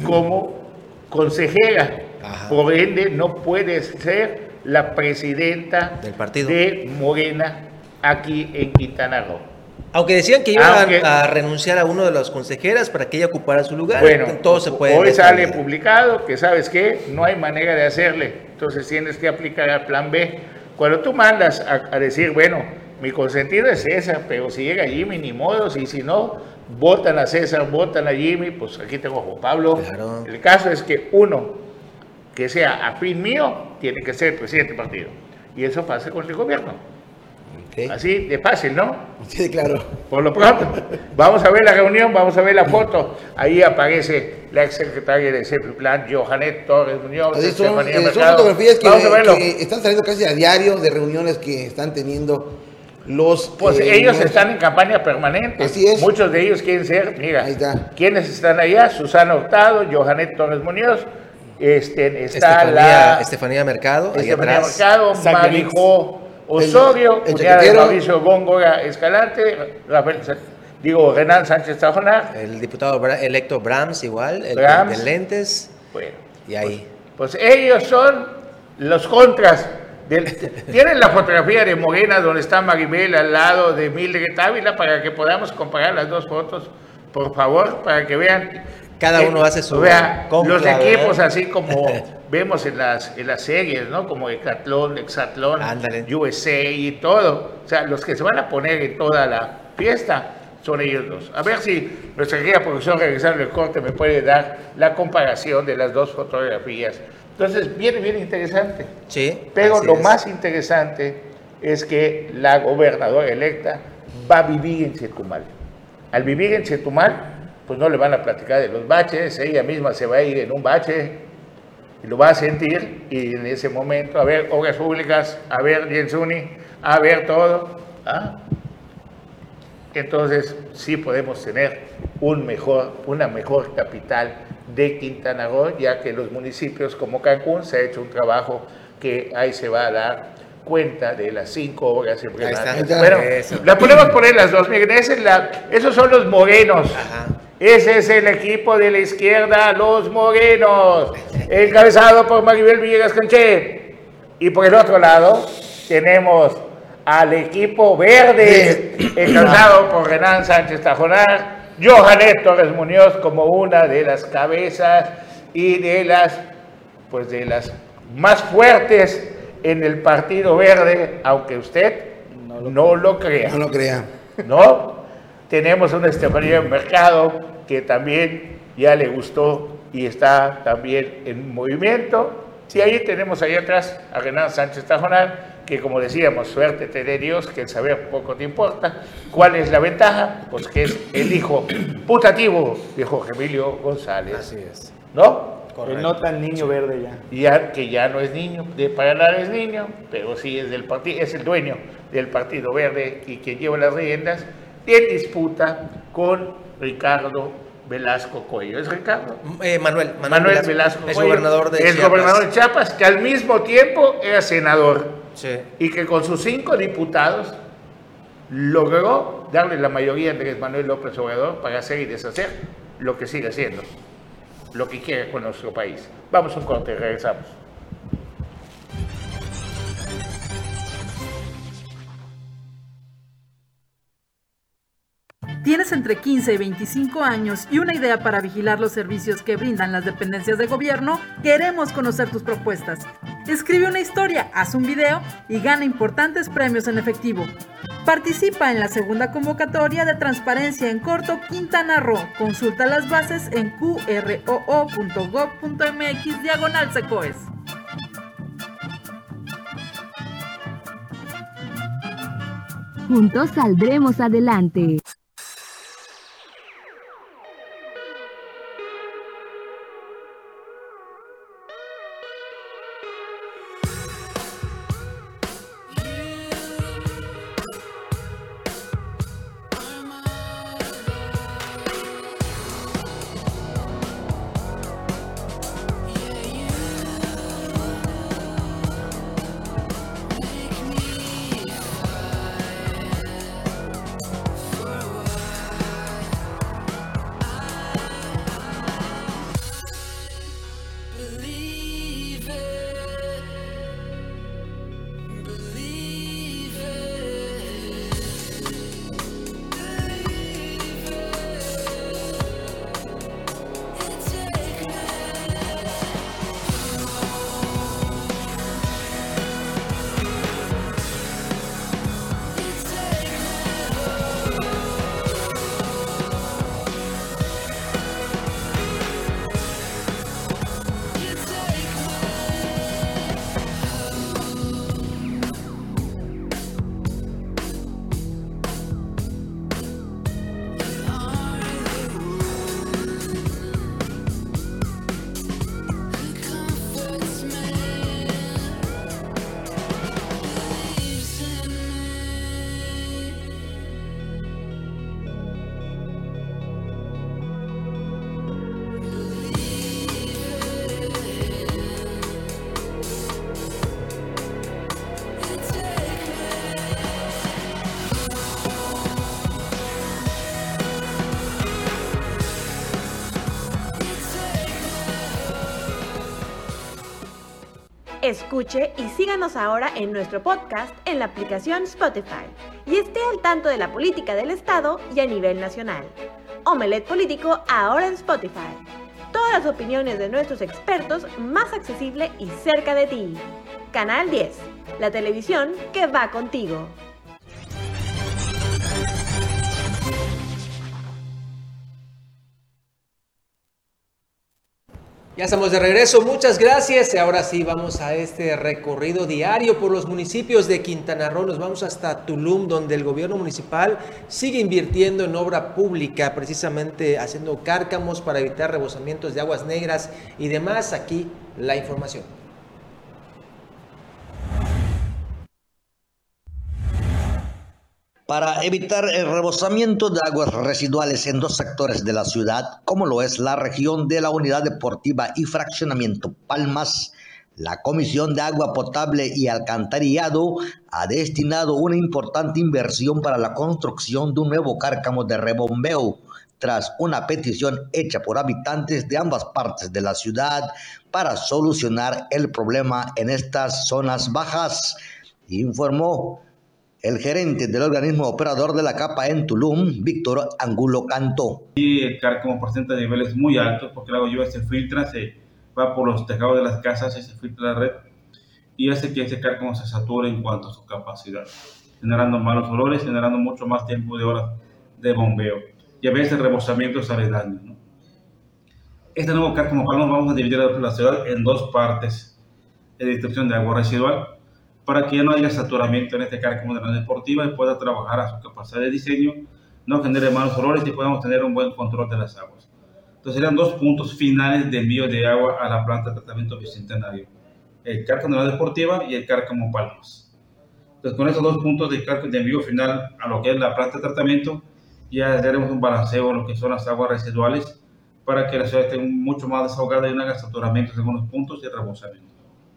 como consejera. Por ende, no puede ser la presidenta Del partido. de Morena aquí en Quintana Roo. Aunque decían que iban Aunque- a renunciar a uno de las consejeras para que ella ocupara su lugar, Bueno, todo se puede. hoy sale publicado que, ¿sabes qué? No hay manera de hacerle. Entonces tienes que aplicar al plan B. Cuando tú mandas a, a decir, bueno, mi consentido es César, pero si llega Jimmy, ni modos, y si no, votan a César, votan a Jimmy, pues aquí tengo a Juan Pablo. Claro. El caso es que uno que sea afín mío tiene que ser presidente del partido. Y eso pasa con el gobierno. Así de fácil, ¿no? Sí, claro. Por lo pronto, vamos a ver la reunión, vamos a ver la foto. Ahí aparece la exsecretaria de Plan, Johanet Torres Muñoz, Así son, Estefanía eh, son Mercado. fotografías que, vamos a verlo. que están saliendo casi a diario de reuniones que están teniendo los... Pues eh, ellos miembros. están en campaña permanente. Así es. Muchos de ellos quieren ser, mira, Ahí está. ¿quiénes están allá? Susana Hurtado, Johanet Torres Muñoz, este, está Estefanía, la Estefanía Mercado, ahí Estefanía atrás. Mercado, Marijo Osorio, El- el de. Mauricio Góngora Escalante, Rafael, digo, Renan Sánchez Tajonar. El diputado Bra- electo Brahms igual, el Brahms. de lentes, Bueno, y ahí. Pues ellos son los contras. del- Tienen la fotografía de Morena donde está Maribel al lado de Mildred Ávila para que podamos comparar las dos fotos, por favor, para que vean. Cada Eh, uno hace su Vea, los equipos ¿verdad? así como vemos en las, en las series, ¿no? Como Hecatlón, Exatlón, Ándale. USA y todo. O sea, los que se van a poner en toda la fiesta son ellos dos. A ver si nuestra querida profesora regresando el corte me puede dar la comparación de las dos fotografías. Entonces, viene bien interesante. Sí. Pero lo es. más interesante es que la gobernadora electa va a vivir en Chetumal. Al vivir en Chetumal, pues no le van a platicar de los baches, ella misma se va a ir en un bache y lo va a sentir y en ese momento, a ver obras públicas, a ver Jensuni, a ver todo. ¿ah? Entonces sí podemos tener un mejor, una mejor capital de Quintana Roo, ya que los municipios como Cancún se ha hecho un trabajo que ahí se va a dar cuenta de las cinco obras está. Bueno, la podemos poner las dos, miren, esa es la- esos son los morenos. Ajá. Ese es el equipo de la izquierda, los morenos, encabezado por Maribel Villegas Canché. Y por el otro lado tenemos al equipo verde, encabezado por Renan Sánchez Tajonar, Johanet Torres Muñoz como una de las cabezas y de las, pues de las más fuertes en el Partido Verde, aunque usted no lo, crea. No lo crea. ¿no? Tenemos una Estefanía Mercado que también ya le gustó y está también en movimiento. Y ahí tenemos ahí atrás a Renan Sánchez Tajonar, que como decíamos, suerte te dé Dios, que el saber poco te importa. ¿Cuál es la ventaja? Pues que es el hijo putativo de Jorge Emilio González. Así es. ¿No? El no tan niño verde ya. ya que ya no es niño, de para nada es niño, pero sí es del partido, es el dueño del Partido Verde y quien lleva las riendas en disputa con Ricardo Velasco Cuello. ¿Es Ricardo? Eh, Manuel, Manuel, Manuel Velasco, Velasco es gobernador de es Chiapas. gobernador de Chiapas, que al mismo tiempo era senador Sí. y que con sus cinco diputados logró darle la mayoría a Andrés Manuel López Obrador para hacer y deshacer lo que sigue haciendo, lo que quiere con nuestro país. Vamos a un corte, regresamos. ¿Tienes entre 15 y 25 años y una idea para vigilar los servicios que brindan las dependencias de gobierno? Queremos conocer tus propuestas. Escribe una historia, haz un video y gana importantes premios en efectivo. Participa en la segunda convocatoria de transparencia en corto Quintana Roo. Consulta las bases en qroo.gov.mx diagonal secoes. Juntos saldremos adelante. Escuche y síganos ahora en nuestro podcast en la aplicación Spotify y esté al tanto de la política del Estado y a nivel nacional. Omelet Político ahora en Spotify. Todas las opiniones de nuestros expertos más accesible y cerca de ti. Canal 10, la televisión que va contigo. Ya estamos de regreso, muchas gracias. Y ahora sí vamos a este recorrido diario por los municipios de Quintana Roo. Nos vamos hasta Tulum, donde el gobierno municipal sigue invirtiendo en obra pública, precisamente haciendo cárcamos para evitar rebosamientos de aguas negras y demás. Aquí la información. Para evitar el rebosamiento de aguas residuales en dos sectores de la ciudad, como lo es la región de la Unidad Deportiva y Fraccionamiento Palmas, la Comisión de Agua Potable y Alcantarillado ha destinado una importante inversión para la construcción de un nuevo cárcamo de rebombeo, tras una petición hecha por habitantes de ambas partes de la ciudad para solucionar el problema en estas zonas bajas, informó el gerente del organismo operador de la capa en Tulum, Víctor Angulo Canto. Y el cárcamo presenta niveles muy altos porque agua lluvia se filtra, se va por los tejados de las casas y se filtra la red y hace que ese cárcamo se sature en cuanto a su capacidad, generando malos olores, generando mucho más tiempo de horas de bombeo y a veces rebosamientos aledaños. ¿no? Este nuevo cárcamo vamos a dividir la ciudad en dos partes de distribución de agua residual para que ya no haya saturamiento en este cárcamo de la deportiva y pueda trabajar a su capacidad de diseño, no genere malos olores y podamos tener un buen control de las aguas. Entonces serían dos puntos finales de envío de agua a la planta de tratamiento bicentenario, el cárcamo de la deportiva y el cárcamo Palmas. Entonces con esos dos puntos de, de envío final a lo que es la planta de tratamiento, ya haremos un balanceo en lo que son las aguas residuales para que la ciudad esté mucho más desahogada y no haga saturamiento en algunos puntos y rebosamiento.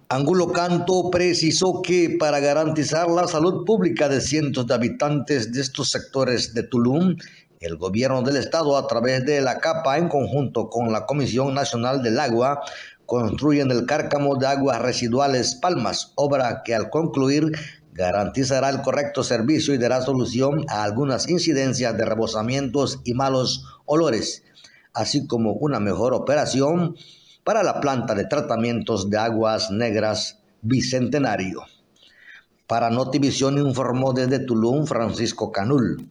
Angulo Canto precisó que para garantizar la salud pública de cientos de habitantes de estos sectores de Tulum, el gobierno del estado a través de la CAPA en conjunto con la Comisión Nacional del Agua construyen el cárcamo de aguas residuales Palmas, obra que al concluir garantizará el correcto servicio y dará solución a algunas incidencias de rebosamientos y malos olores, así como una mejor operación para la planta de tratamientos de aguas negras Bicentenario. Para Notivisión informó desde Tulum Francisco Canul.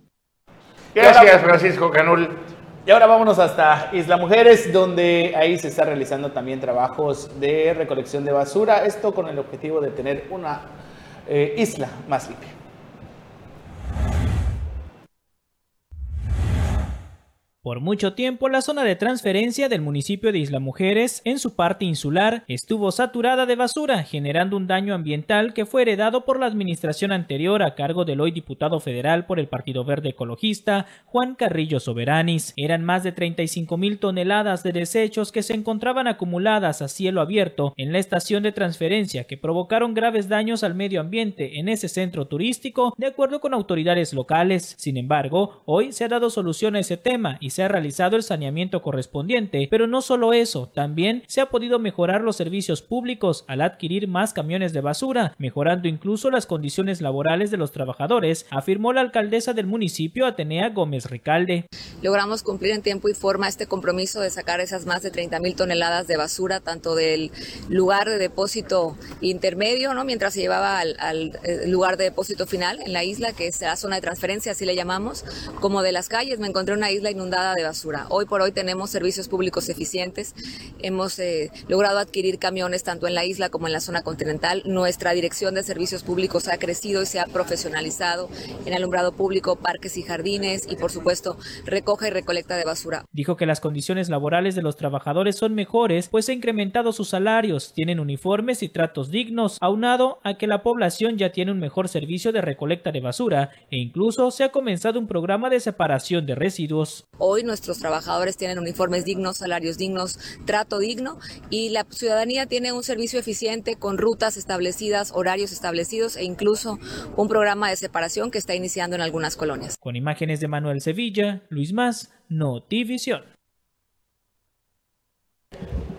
Gracias Francisco Canul. Y ahora vámonos hasta Isla Mujeres, donde ahí se está realizando también trabajos de recolección de basura, esto con el objetivo de tener una eh, isla más limpia. Por mucho tiempo, la zona de transferencia del municipio de Isla Mujeres, en su parte insular, estuvo saturada de basura, generando un daño ambiental que fue heredado por la administración anterior a cargo del hoy diputado federal por el Partido Verde Ecologista, Juan Carrillo Soberanis. Eran más de 35 mil toneladas de desechos que se encontraban acumuladas a cielo abierto en la estación de transferencia que provocaron graves daños al medio ambiente en ese centro turístico, de acuerdo con autoridades locales. Sin embargo, hoy se ha dado solución a ese tema y se ha realizado el saneamiento correspondiente, pero no solo eso, también se ha podido mejorar los servicios públicos al adquirir más camiones de basura, mejorando incluso las condiciones laborales de los trabajadores, afirmó la alcaldesa del municipio Atenea Gómez Ricalde. Logramos cumplir en tiempo y forma este compromiso de sacar esas más de 30 mil toneladas de basura, tanto del lugar de depósito intermedio, ¿no? mientras se llevaba al, eh, lugar de depósito final en la isla, que es la zona de transferencia, así le llamamos, como de las calles. Me encontré una isla inundada de basura. Hoy por hoy tenemos servicios públicos eficientes. Hemos eh, logrado adquirir camiones tanto en la isla como en la zona continental. Nuestra dirección de servicios públicos ha crecido y se ha profesionalizado en alumbrado público, parques y jardines y por supuesto recoge y recolecta de basura. Dijo que las condiciones laborales de los trabajadores son mejores, pues ha incrementado sus salarios, tienen uniformes y tratos dignos, aunado a que la población ya tiene un mejor servicio de recolecta de basura e incluso se ha comenzado un programa de separación de residuos. Hoy nuestros trabajadores tienen uniformes dignos, salarios dignos, trato digno y la ciudadanía tiene un servicio eficiente con rutas establecidas, horarios establecidos e incluso un programa de separación que está iniciando en algunas colonias. Con imágenes de Manuel Sevilla, Luis Más, Notivisión.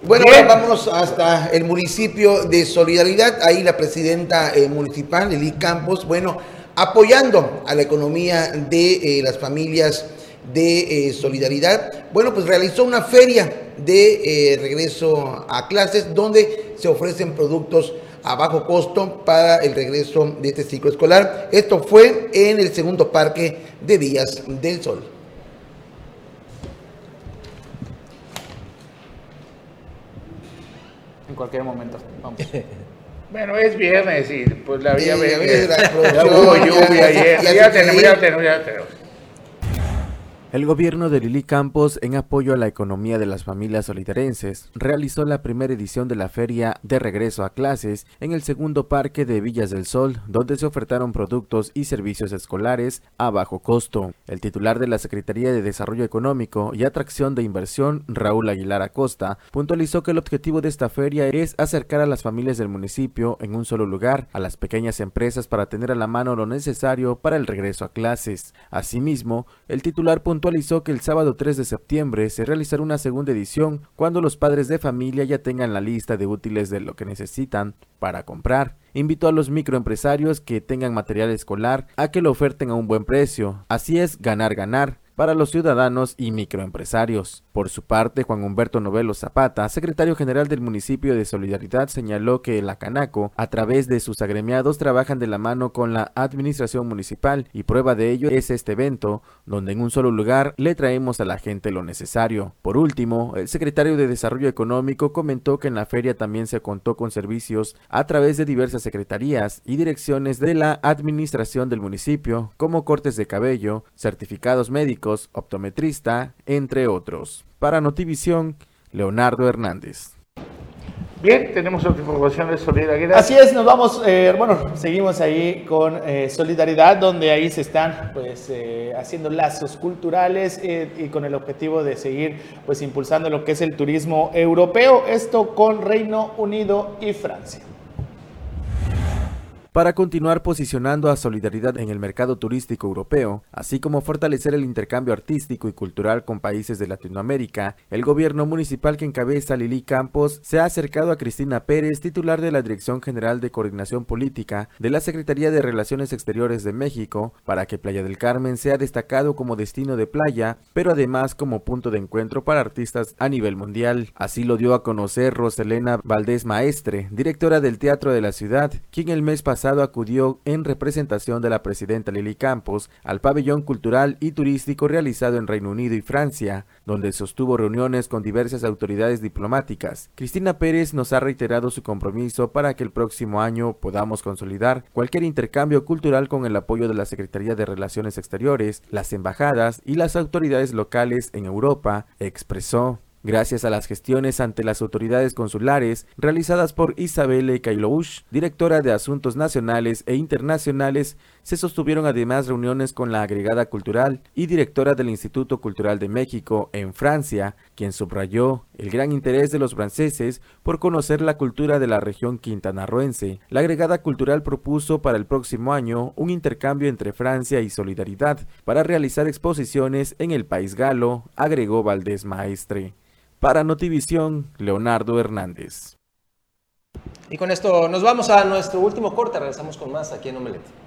Bueno, ahora vámonos hasta el municipio de Solidaridad. Ahí la presidenta eh, municipal, Eli Campos, bueno, apoyando a la economía de eh, las familias de eh, Solidaridad. Bueno, pues realizó una feria de regreso a clases donde se ofrecen productos a bajo costo para el regreso de este ciclo escolar. Esto fue en el segundo parque de Días del Sol. En cualquier momento. Vamos. Bueno, es viernes y pues la vida... Ya hubo lluvia ayer. Ya tenemos, ya tenemos, ya tenemos. El gobierno de Lili Campos, en apoyo a la economía de las familias solidarenses, realizó la primera edición de la Feria de Regreso a Clases en el segundo parque de Villas del Sol, donde se ofertaron productos y servicios escolares a bajo costo. El titular de la Secretaría de Desarrollo Económico y Atracción de Inversión, Raúl Aguilar Acosta, puntualizó que el objetivo de esta feria es acercar a las familias del municipio en un solo lugar, a las pequeñas empresas para tener a la mano lo necesario para el regreso a clases. Asimismo, el titular puntualizó actualizó que el sábado 3 de septiembre se realizará una segunda edición cuando los padres de familia ya tengan la lista de útiles de lo que necesitan para comprar. Invitó a los microempresarios que tengan material escolar a que lo oferten a un buen precio. Así es ganar ganar para los ciudadanos y microempresarios. Por su parte, Juan Humberto Novelo Zapata, secretario general del municipio de Solidaridad, señaló que la Canaco, a través de sus agremiados, trabajan de la mano con la administración municipal y prueba de ello es este evento, donde en un solo lugar le traemos a la gente lo necesario. Por último, el secretario de Desarrollo Económico comentó que en la feria también se contó con servicios a través de diversas secretarías y direcciones de la administración del municipio, como cortes de cabello, certificados médicos, optometrista, entre otros. Para Notivisión, Leonardo Hernández. Bien, tenemos otra información de solidaridad. Así es, nos vamos, eh, bueno, seguimos ahí con eh, solidaridad, donde ahí se están pues eh, haciendo lazos culturales y con el objetivo de seguir pues impulsando lo que es el turismo europeo, esto con Reino Unido y Francia. Para continuar posicionando a Solidaridad en el mercado turístico europeo, así como fortalecer el intercambio artístico y cultural con países de Latinoamérica, el gobierno municipal que encabeza Lili Campos se ha acercado a Cristina Pérez, titular de la Dirección General de Coordinación Política de la Secretaría de Relaciones Exteriores de México, para que Playa del Carmen sea destacado como destino de playa, pero además como punto de encuentro para artistas a nivel mundial. Así lo dio a conocer Roselena Valdés Maestre, directora del Teatro de la Ciudad, quien el mes pasado acudió en representación de la presidenta Lili Campos al pabellón cultural y turístico realizado en Reino Unido y Francia, donde sostuvo reuniones con diversas autoridades diplomáticas. Cristina Pérez nos ha reiterado su compromiso para que el próximo año podamos consolidar cualquier intercambio cultural con el apoyo de la Secretaría de Relaciones Exteriores, las embajadas y las autoridades locales en Europa, expresó. Gracias a las gestiones ante las autoridades consulares realizadas por Isabelle Kailouch, directora de Asuntos Nacionales e Internacionales, se sostuvieron además reuniones con la agregada cultural y directora del Instituto Cultural de México en Francia, quien subrayó el gran interés de los franceses por conocer la cultura de la región quintanarroense. La agregada cultural propuso para el próximo año un intercambio entre Francia y Solidaridad para realizar exposiciones en el país galo, agregó Valdés Maestre. Para Notivisión, Leonardo Hernández. Y con esto nos vamos a nuestro último corte. Regresamos con más aquí en Omelette.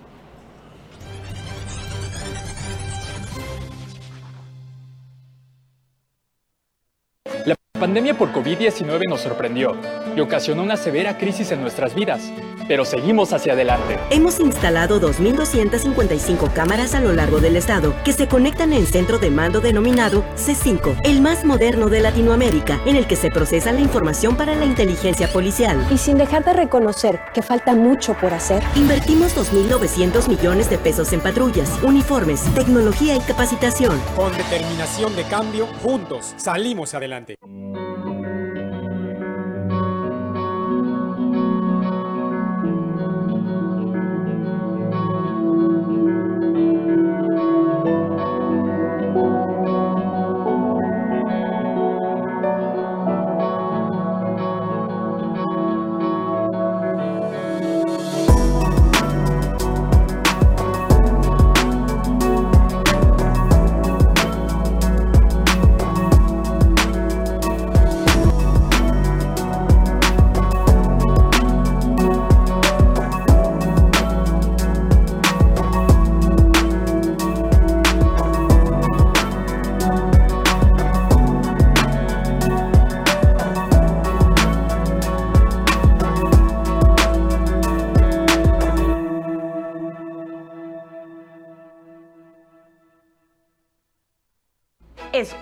Pandemia por COVID-19 nos sorprendió y ocasionó una severa crisis en nuestras vidas pero seguimos hacia adelante. Hemos instalado 2.255 cámaras a lo largo del estado que se conectan en centro de mando denominado C5, el más moderno de Latinoamérica, en el que se procesa la información para la inteligencia policial. Y sin dejar de reconocer que falta mucho por hacer, invertimos 2.900 millones de pesos en patrullas, uniformes, tecnología y capacitación. Con determinación de cambio, juntos salimos adelante. Thank you.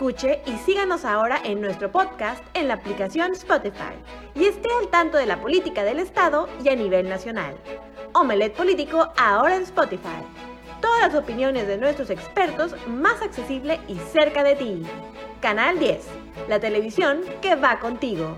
Escuche y síganos ahora en nuestro podcast en la aplicación Spotify y esté al tanto de la política del Estado y a nivel nacional. Omelet Político ahora en Spotify. Todas las opiniones de nuestros expertos más accesible y cerca de ti. Canal 10, la televisión que va contigo.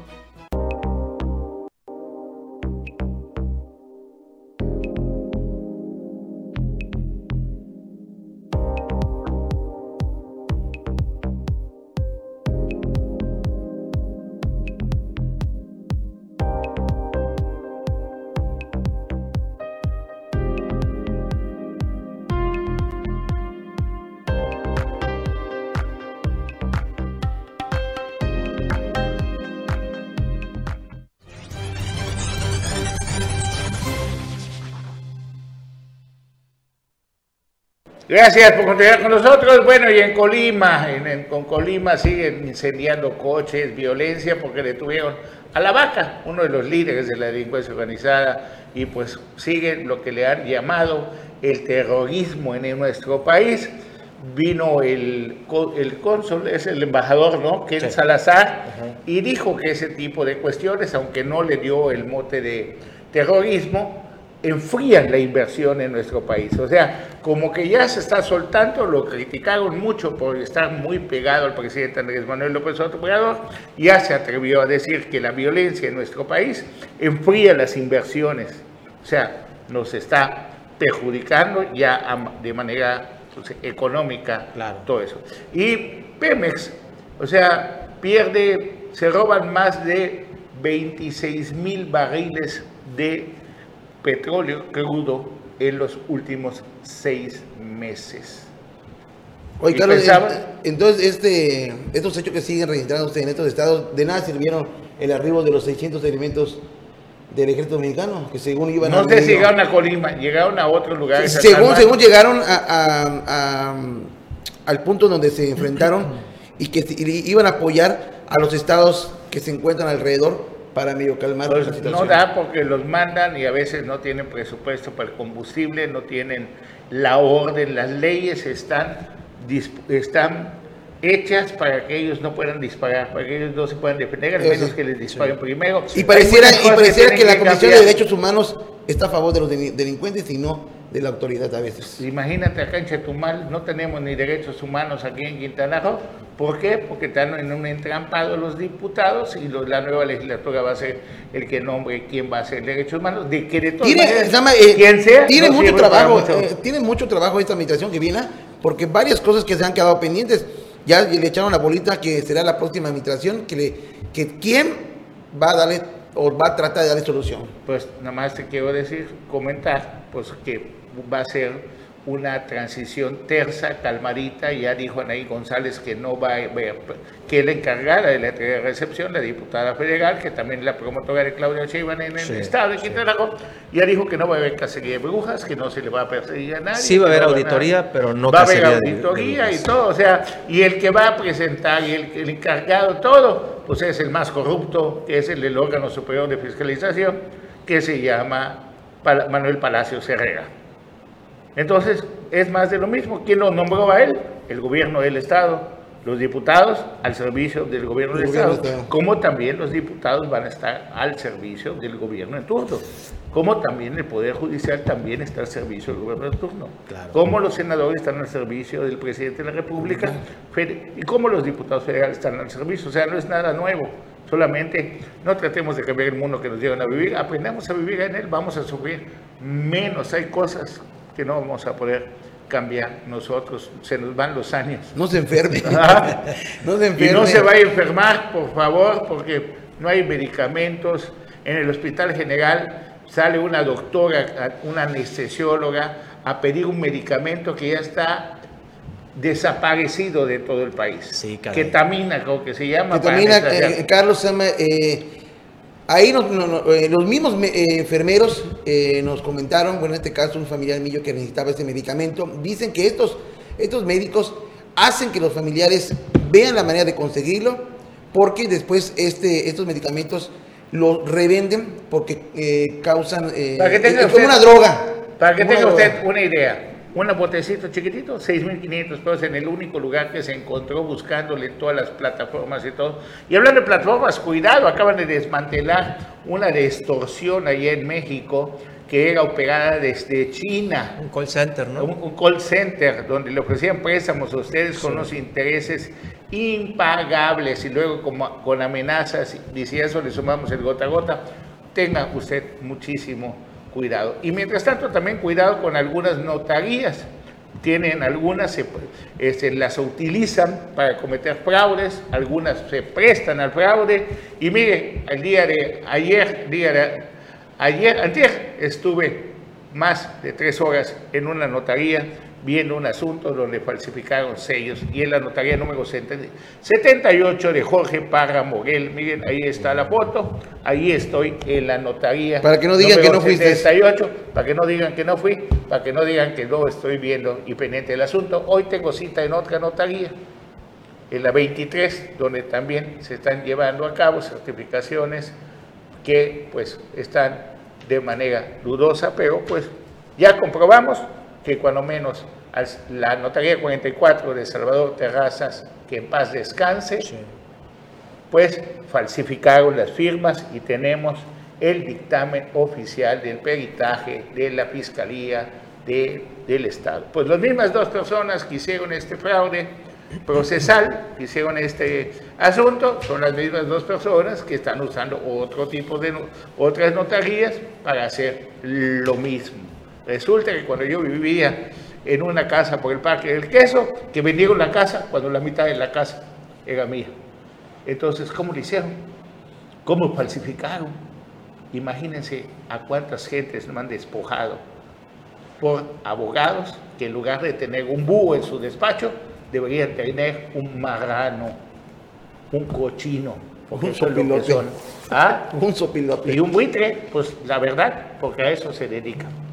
Gracias por continuar con nosotros. Bueno, y en Colima, en, con Colima siguen incendiando coches, violencia, porque detuvieron a la vaca, uno de los líderes de la delincuencia organizada, y pues siguen lo que le han llamado el terrorismo en nuestro país. Vino el, el cónsul, es el embajador, ¿no? Ken Salazar, y dijo que ese tipo de cuestiones, aunque no le dio el mote de terrorismo, enfrían la inversión en nuestro país. O sea, como que ya se está soltando, lo criticaron mucho por estar muy pegado al presidente Andrés Manuel López Obrador, ya se atrevió a decir que la violencia en nuestro país enfría las inversiones. O sea, nos está perjudicando ya de manera pues, económica todo eso. Y Pemex, o sea, pierde, se roban más de 26 mil barriles de petróleo crudo en los últimos seis meses. Oye, Carlos, entonces este, estos hechos que siguen registrándose en estos estados, de nada sirvieron el arribo de los 600 elementos del ejército dominicano, que según iban no a... No sé si llegaron a Colima, llegaron a otros lugares. según, según llegaron a, al punto donde se enfrentaron y que iban a apoyar a los estados que se encuentran alrededor para medio calmar la situación. No da porque los mandan y a veces no tienen presupuesto para el combustible, no tienen la orden, las leyes están, están hechas para que ellos no puedan disparar, para que ellos no se puedan defender, al menos que les disparen primero. Y pareciera, y pareciera que, la Comisión de Derechos Humanos está a favor de los delincuentes y no de la autoridad a veces. Imagínate acá en Chetumal, no tenemos ni derechos humanos aquí en Quintana Roo. ¿Por qué? Porque están en un entrampado los diputados y la nueva legislatura va a ser el que nombre quién va a ser derechos humanos. De que de tiene, eh, sea, tiene mucho trabajo, eh, tiene mucho trabajo esta administración que viene, porque varias cosas que se han quedado pendientes. Ya le echaron la bolita que será la próxima administración, que, le, que quién va a darle o va a tratar de darle solución. Pues nada más te quiero decir, comentar, pues que va a ser una transición tersa, calmarita, ya dijo Anaí González que no va a ver, que la encargada de la recepción, la diputada federal, que también la promotora de Claudia Sheinbaum en el estado de Quintana Roo, ya dijo que no va a haber cacería de brujas, que no se le va a perseguir a nadie. Sí va a haber auditoría, pero no Va a haber auditoría y todo, o sea, y el que va a presentar y el, el encargado, todo, pues es el más corrupto, que es el del órgano superior de fiscalización, que se llama Manuel Palacio Herrera. Entonces, es más de lo mismo. ¿Quién lo nombró a él? El gobierno del Estado. Los diputados al servicio del gobierno del Estado, como también los diputados van a estar al servicio del gobierno en turno, como también el Poder Judicial también está al servicio del gobierno en turno, como los senadores están al servicio del presidente de la República y como los diputados federales están al servicio. O sea, no es nada nuevo. Solamente no tratemos de cambiar el mundo que nos llevan a vivir, aprendamos a vivir en él, vamos a sufrir menos. Hay cosas que no vamos a poder cambiar nosotros, se nos van los años. No se enferme. no se enferme. Y no se vaya a enfermar, por favor, porque no hay medicamentos. En el Hospital General sale una doctora, una anestesióloga, a pedir un medicamento que ya está desaparecido de todo el país. Sí, Ketamina, creo que se llama. Ketamina, eh, Carlos, se llama, eh, Ahí eh, los mismos eh, enfermeros eh, nos comentaron, bueno, en este caso un familiar mío que necesitaba este medicamento, dicen que estos, estos médicos hacen que los familiares vean la manera de conseguirlo, porque después este, estos medicamentos los revenden porque causan... para que tenga usted, una droga. Para que tenga usted una idea, un botecito chiquitito, 6.500 pesos en el único lugar que se encontró buscándole todas las plataformas y todo. Y hablando de plataformas, cuidado, acaban de desmantelar una de extorsión allá en México que era operada desde China. Un call center, ¿no? Un, un call center donde le ofrecían préstamos a ustedes con unos intereses impagables y luego con amenazas, y si a eso le sumamos el gota a gota, tenga usted muchísimo cuidado. Y mientras tanto también cuidado con algunas notarías. Tienen algunas, se, este, las utilizan para cometer fraudes, algunas se prestan al fraude. Y mire, el día de ayer, día de, ayer, antier, estuve más de tres horas en una notaría viendo un asunto donde falsificaron sellos y en la notaría número 78 de Jorge Parra Moguel. Miren, ahí está la foto, ahí estoy en la notaría. Para que no digan que no fuiste. 78, para que no digan que no fui, para que no digan que no estoy viendo y pendiente del asunto. Hoy tengo cita en otra notaría, en la 23, donde también se están llevando a cabo certificaciones que pues están de manera dudosa, pero pues ya comprobamos que cuando menos la notaría 44 de Salvador Terrazas, que en paz descanse, pues falsificaron las firmas y tenemos el dictamen oficial del peritaje de la Fiscalía de, del Estado. Pues las mismas dos personas que hicieron este fraude procesal, que hicieron este asunto, son las mismas dos personas que están usando otro tipo de otras notarías para hacer lo mismo. Resulta que cuando yo vivía en una casa por el Parque del Queso, que vendieron la casa cuando la mitad de la casa era mía. Entonces, ¿cómo lo hicieron? ¿Cómo falsificaron? Imagínense a cuántas gentes me han despojado por abogados que en lugar de tener un búho en su despacho, deberían tener un marrano, un cochino, porque Un eso es lo que sopilote. son. ¿Ah? Un sopilote. Y un buitre, pues la verdad, porque a eso se dedican.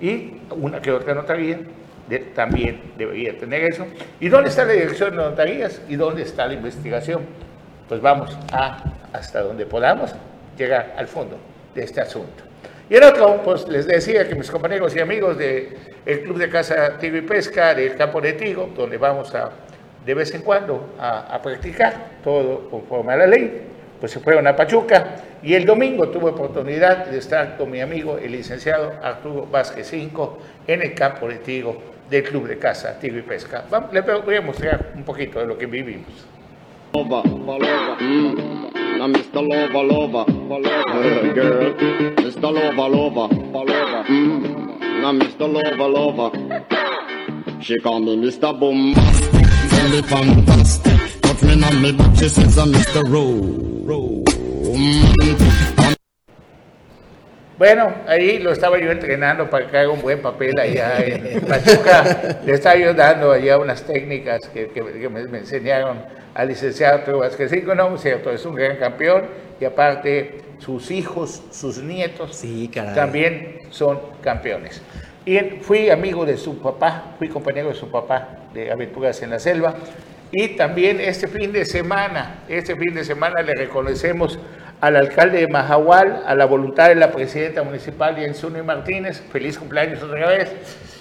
Y una que otra notaría de- también debería tener eso. ¿Y dónde está la dirección de notarías? ¿Y dónde está la investigación? Pues vamos a, hasta donde podamos, llegar al fondo de este asunto. Y el otro, pues les decía que mis compañeros y amigos del Club de Casa Tigo y Pesca, del Campo de Tigo, donde vamos a, de vez en cuando a, a practicar todo conforme a la ley, pues se fueron a Pachuca y el domingo tuve oportunidad de estar con mi amigo el licenciado Arturo Vázquez Cinco en el campo de Tigo del Club de Casa Tigo y Pesca. Vamos, les voy a mostrar un poquito de lo que vivimos. Mm. Now Mr. Lover, lover, lover, girl. Mr. Lover, lover, lover, mm. Now Mr. Lover, lover. She call me Mr. Bombastic, tell me fantastic. Touch me on me butt, she says I'm Mr. Row, Bueno, ahí lo estaba yo entrenando para que haga un buen papel allá en Pachuca. Le estaba yo dando allá unas técnicas que, que- que me, me enseñaron al licenciado Arturo Vázquez Cinco, no, cierto, es un gran campeón y aparte sus hijos, sus nietos también son campeones. Y fui amigo de su papá, fui compañero de su papá de Aventuras en la Selva. Y también este fin de semana, este fin de semana le reconocemos al alcalde de Mahahual, a la voluntad de la presidenta municipal, Jensuni Martínez, feliz cumpleaños otra vez,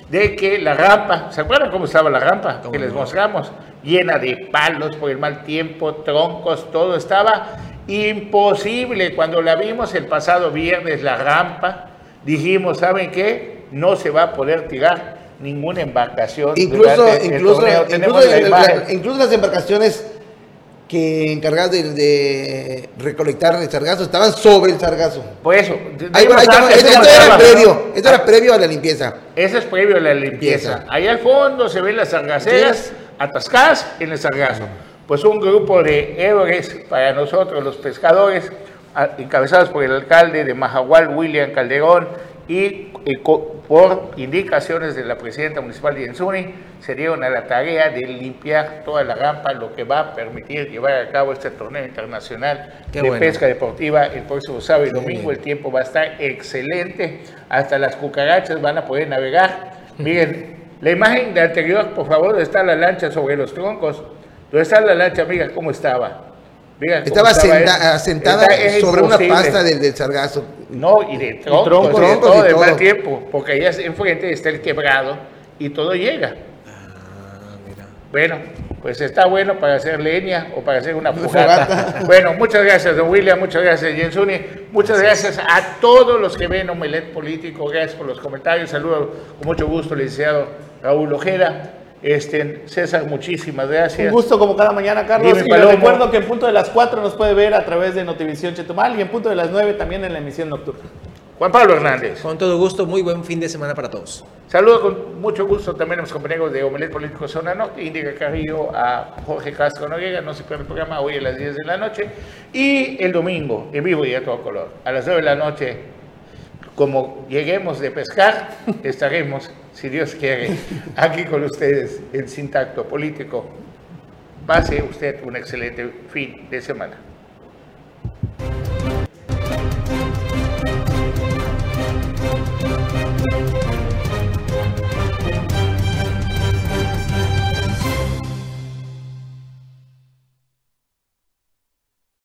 de que la rampa, ¿se acuerdan cómo estaba la rampa? Que les mostramos, llena de palos por el mal tiempo, troncos, todo estaba imposible. Cuando la vimos el pasado viernes, la rampa, dijimos, ¿saben qué? No se va a poder tirar ninguna embarcación. Incluso, durante incluso, incluso, la la- incluso las embarcaciones que encargadas de, de recolectar el sargazo estaban sobre el sargazo. Por eso. Ahí ahí estaba, esto, esto era previo, esto era previo a la limpieza. Eso es previo a la limpieza. Ahí al fondo se ven las sargaceras atascadas en el sargazo. Pues un grupo de héroes para nosotros, los pescadores, encabezados por el alcalde de Mahahual, William Calderón, y eh, por indicaciones de la presidenta municipal de Yensuni, se dieron a la tarea de limpiar toda la rampa, lo que va a permitir llevar a cabo este torneo internacional Qué de bueno. pesca deportiva el próximo sábado y domingo. El tiempo va a estar excelente. Hasta las cucarachas van a poder navegar. Miren, la imagen de anterior, por favor, donde está la lancha sobre los troncos. ¿Dónde está la lancha? Mira cómo estaba. Mira cómo Estaba senta- eso. asentada Está- es sobre una pasta del, del sargazo. No, y de troncos, troncos, de todo, y de mal tiempo, porque allá enfrente está el quebrado y todo llega. Bueno, pues está bueno para hacer leña o para hacer una fogata. bueno, muchas gracias, don William, muchas gracias, Jensuni. Muchas gracias a todos los que ven Omelet Político. Gracias por los comentarios. Saludo con mucho gusto, licenciado Raúl Ojeda. Este, César, muchísimas gracias. Un gusto como cada mañana, Carlos. Dime, y les recuerdo que en punto de las 4 nos puede ver a través de Notivisión Chetumal y en punto de las 9 también en la emisión nocturna. Juan Pablo Hernández. Con todo gusto, muy buen fin de semana para todos. Saludo con mucho gusto también a mis compañeros de Omelet Político Zona Norte, Indica Carrillo, a Jorge Castro Noriega, no se pierde el programa hoy a las 10 de la noche, y el domingo, en vivo y a todo color, a las 9 de la noche, como lleguemos de pescar, estaremos, si Dios quiere, aquí con ustedes en Sintacto Político. Pase usted un excelente fin de semana.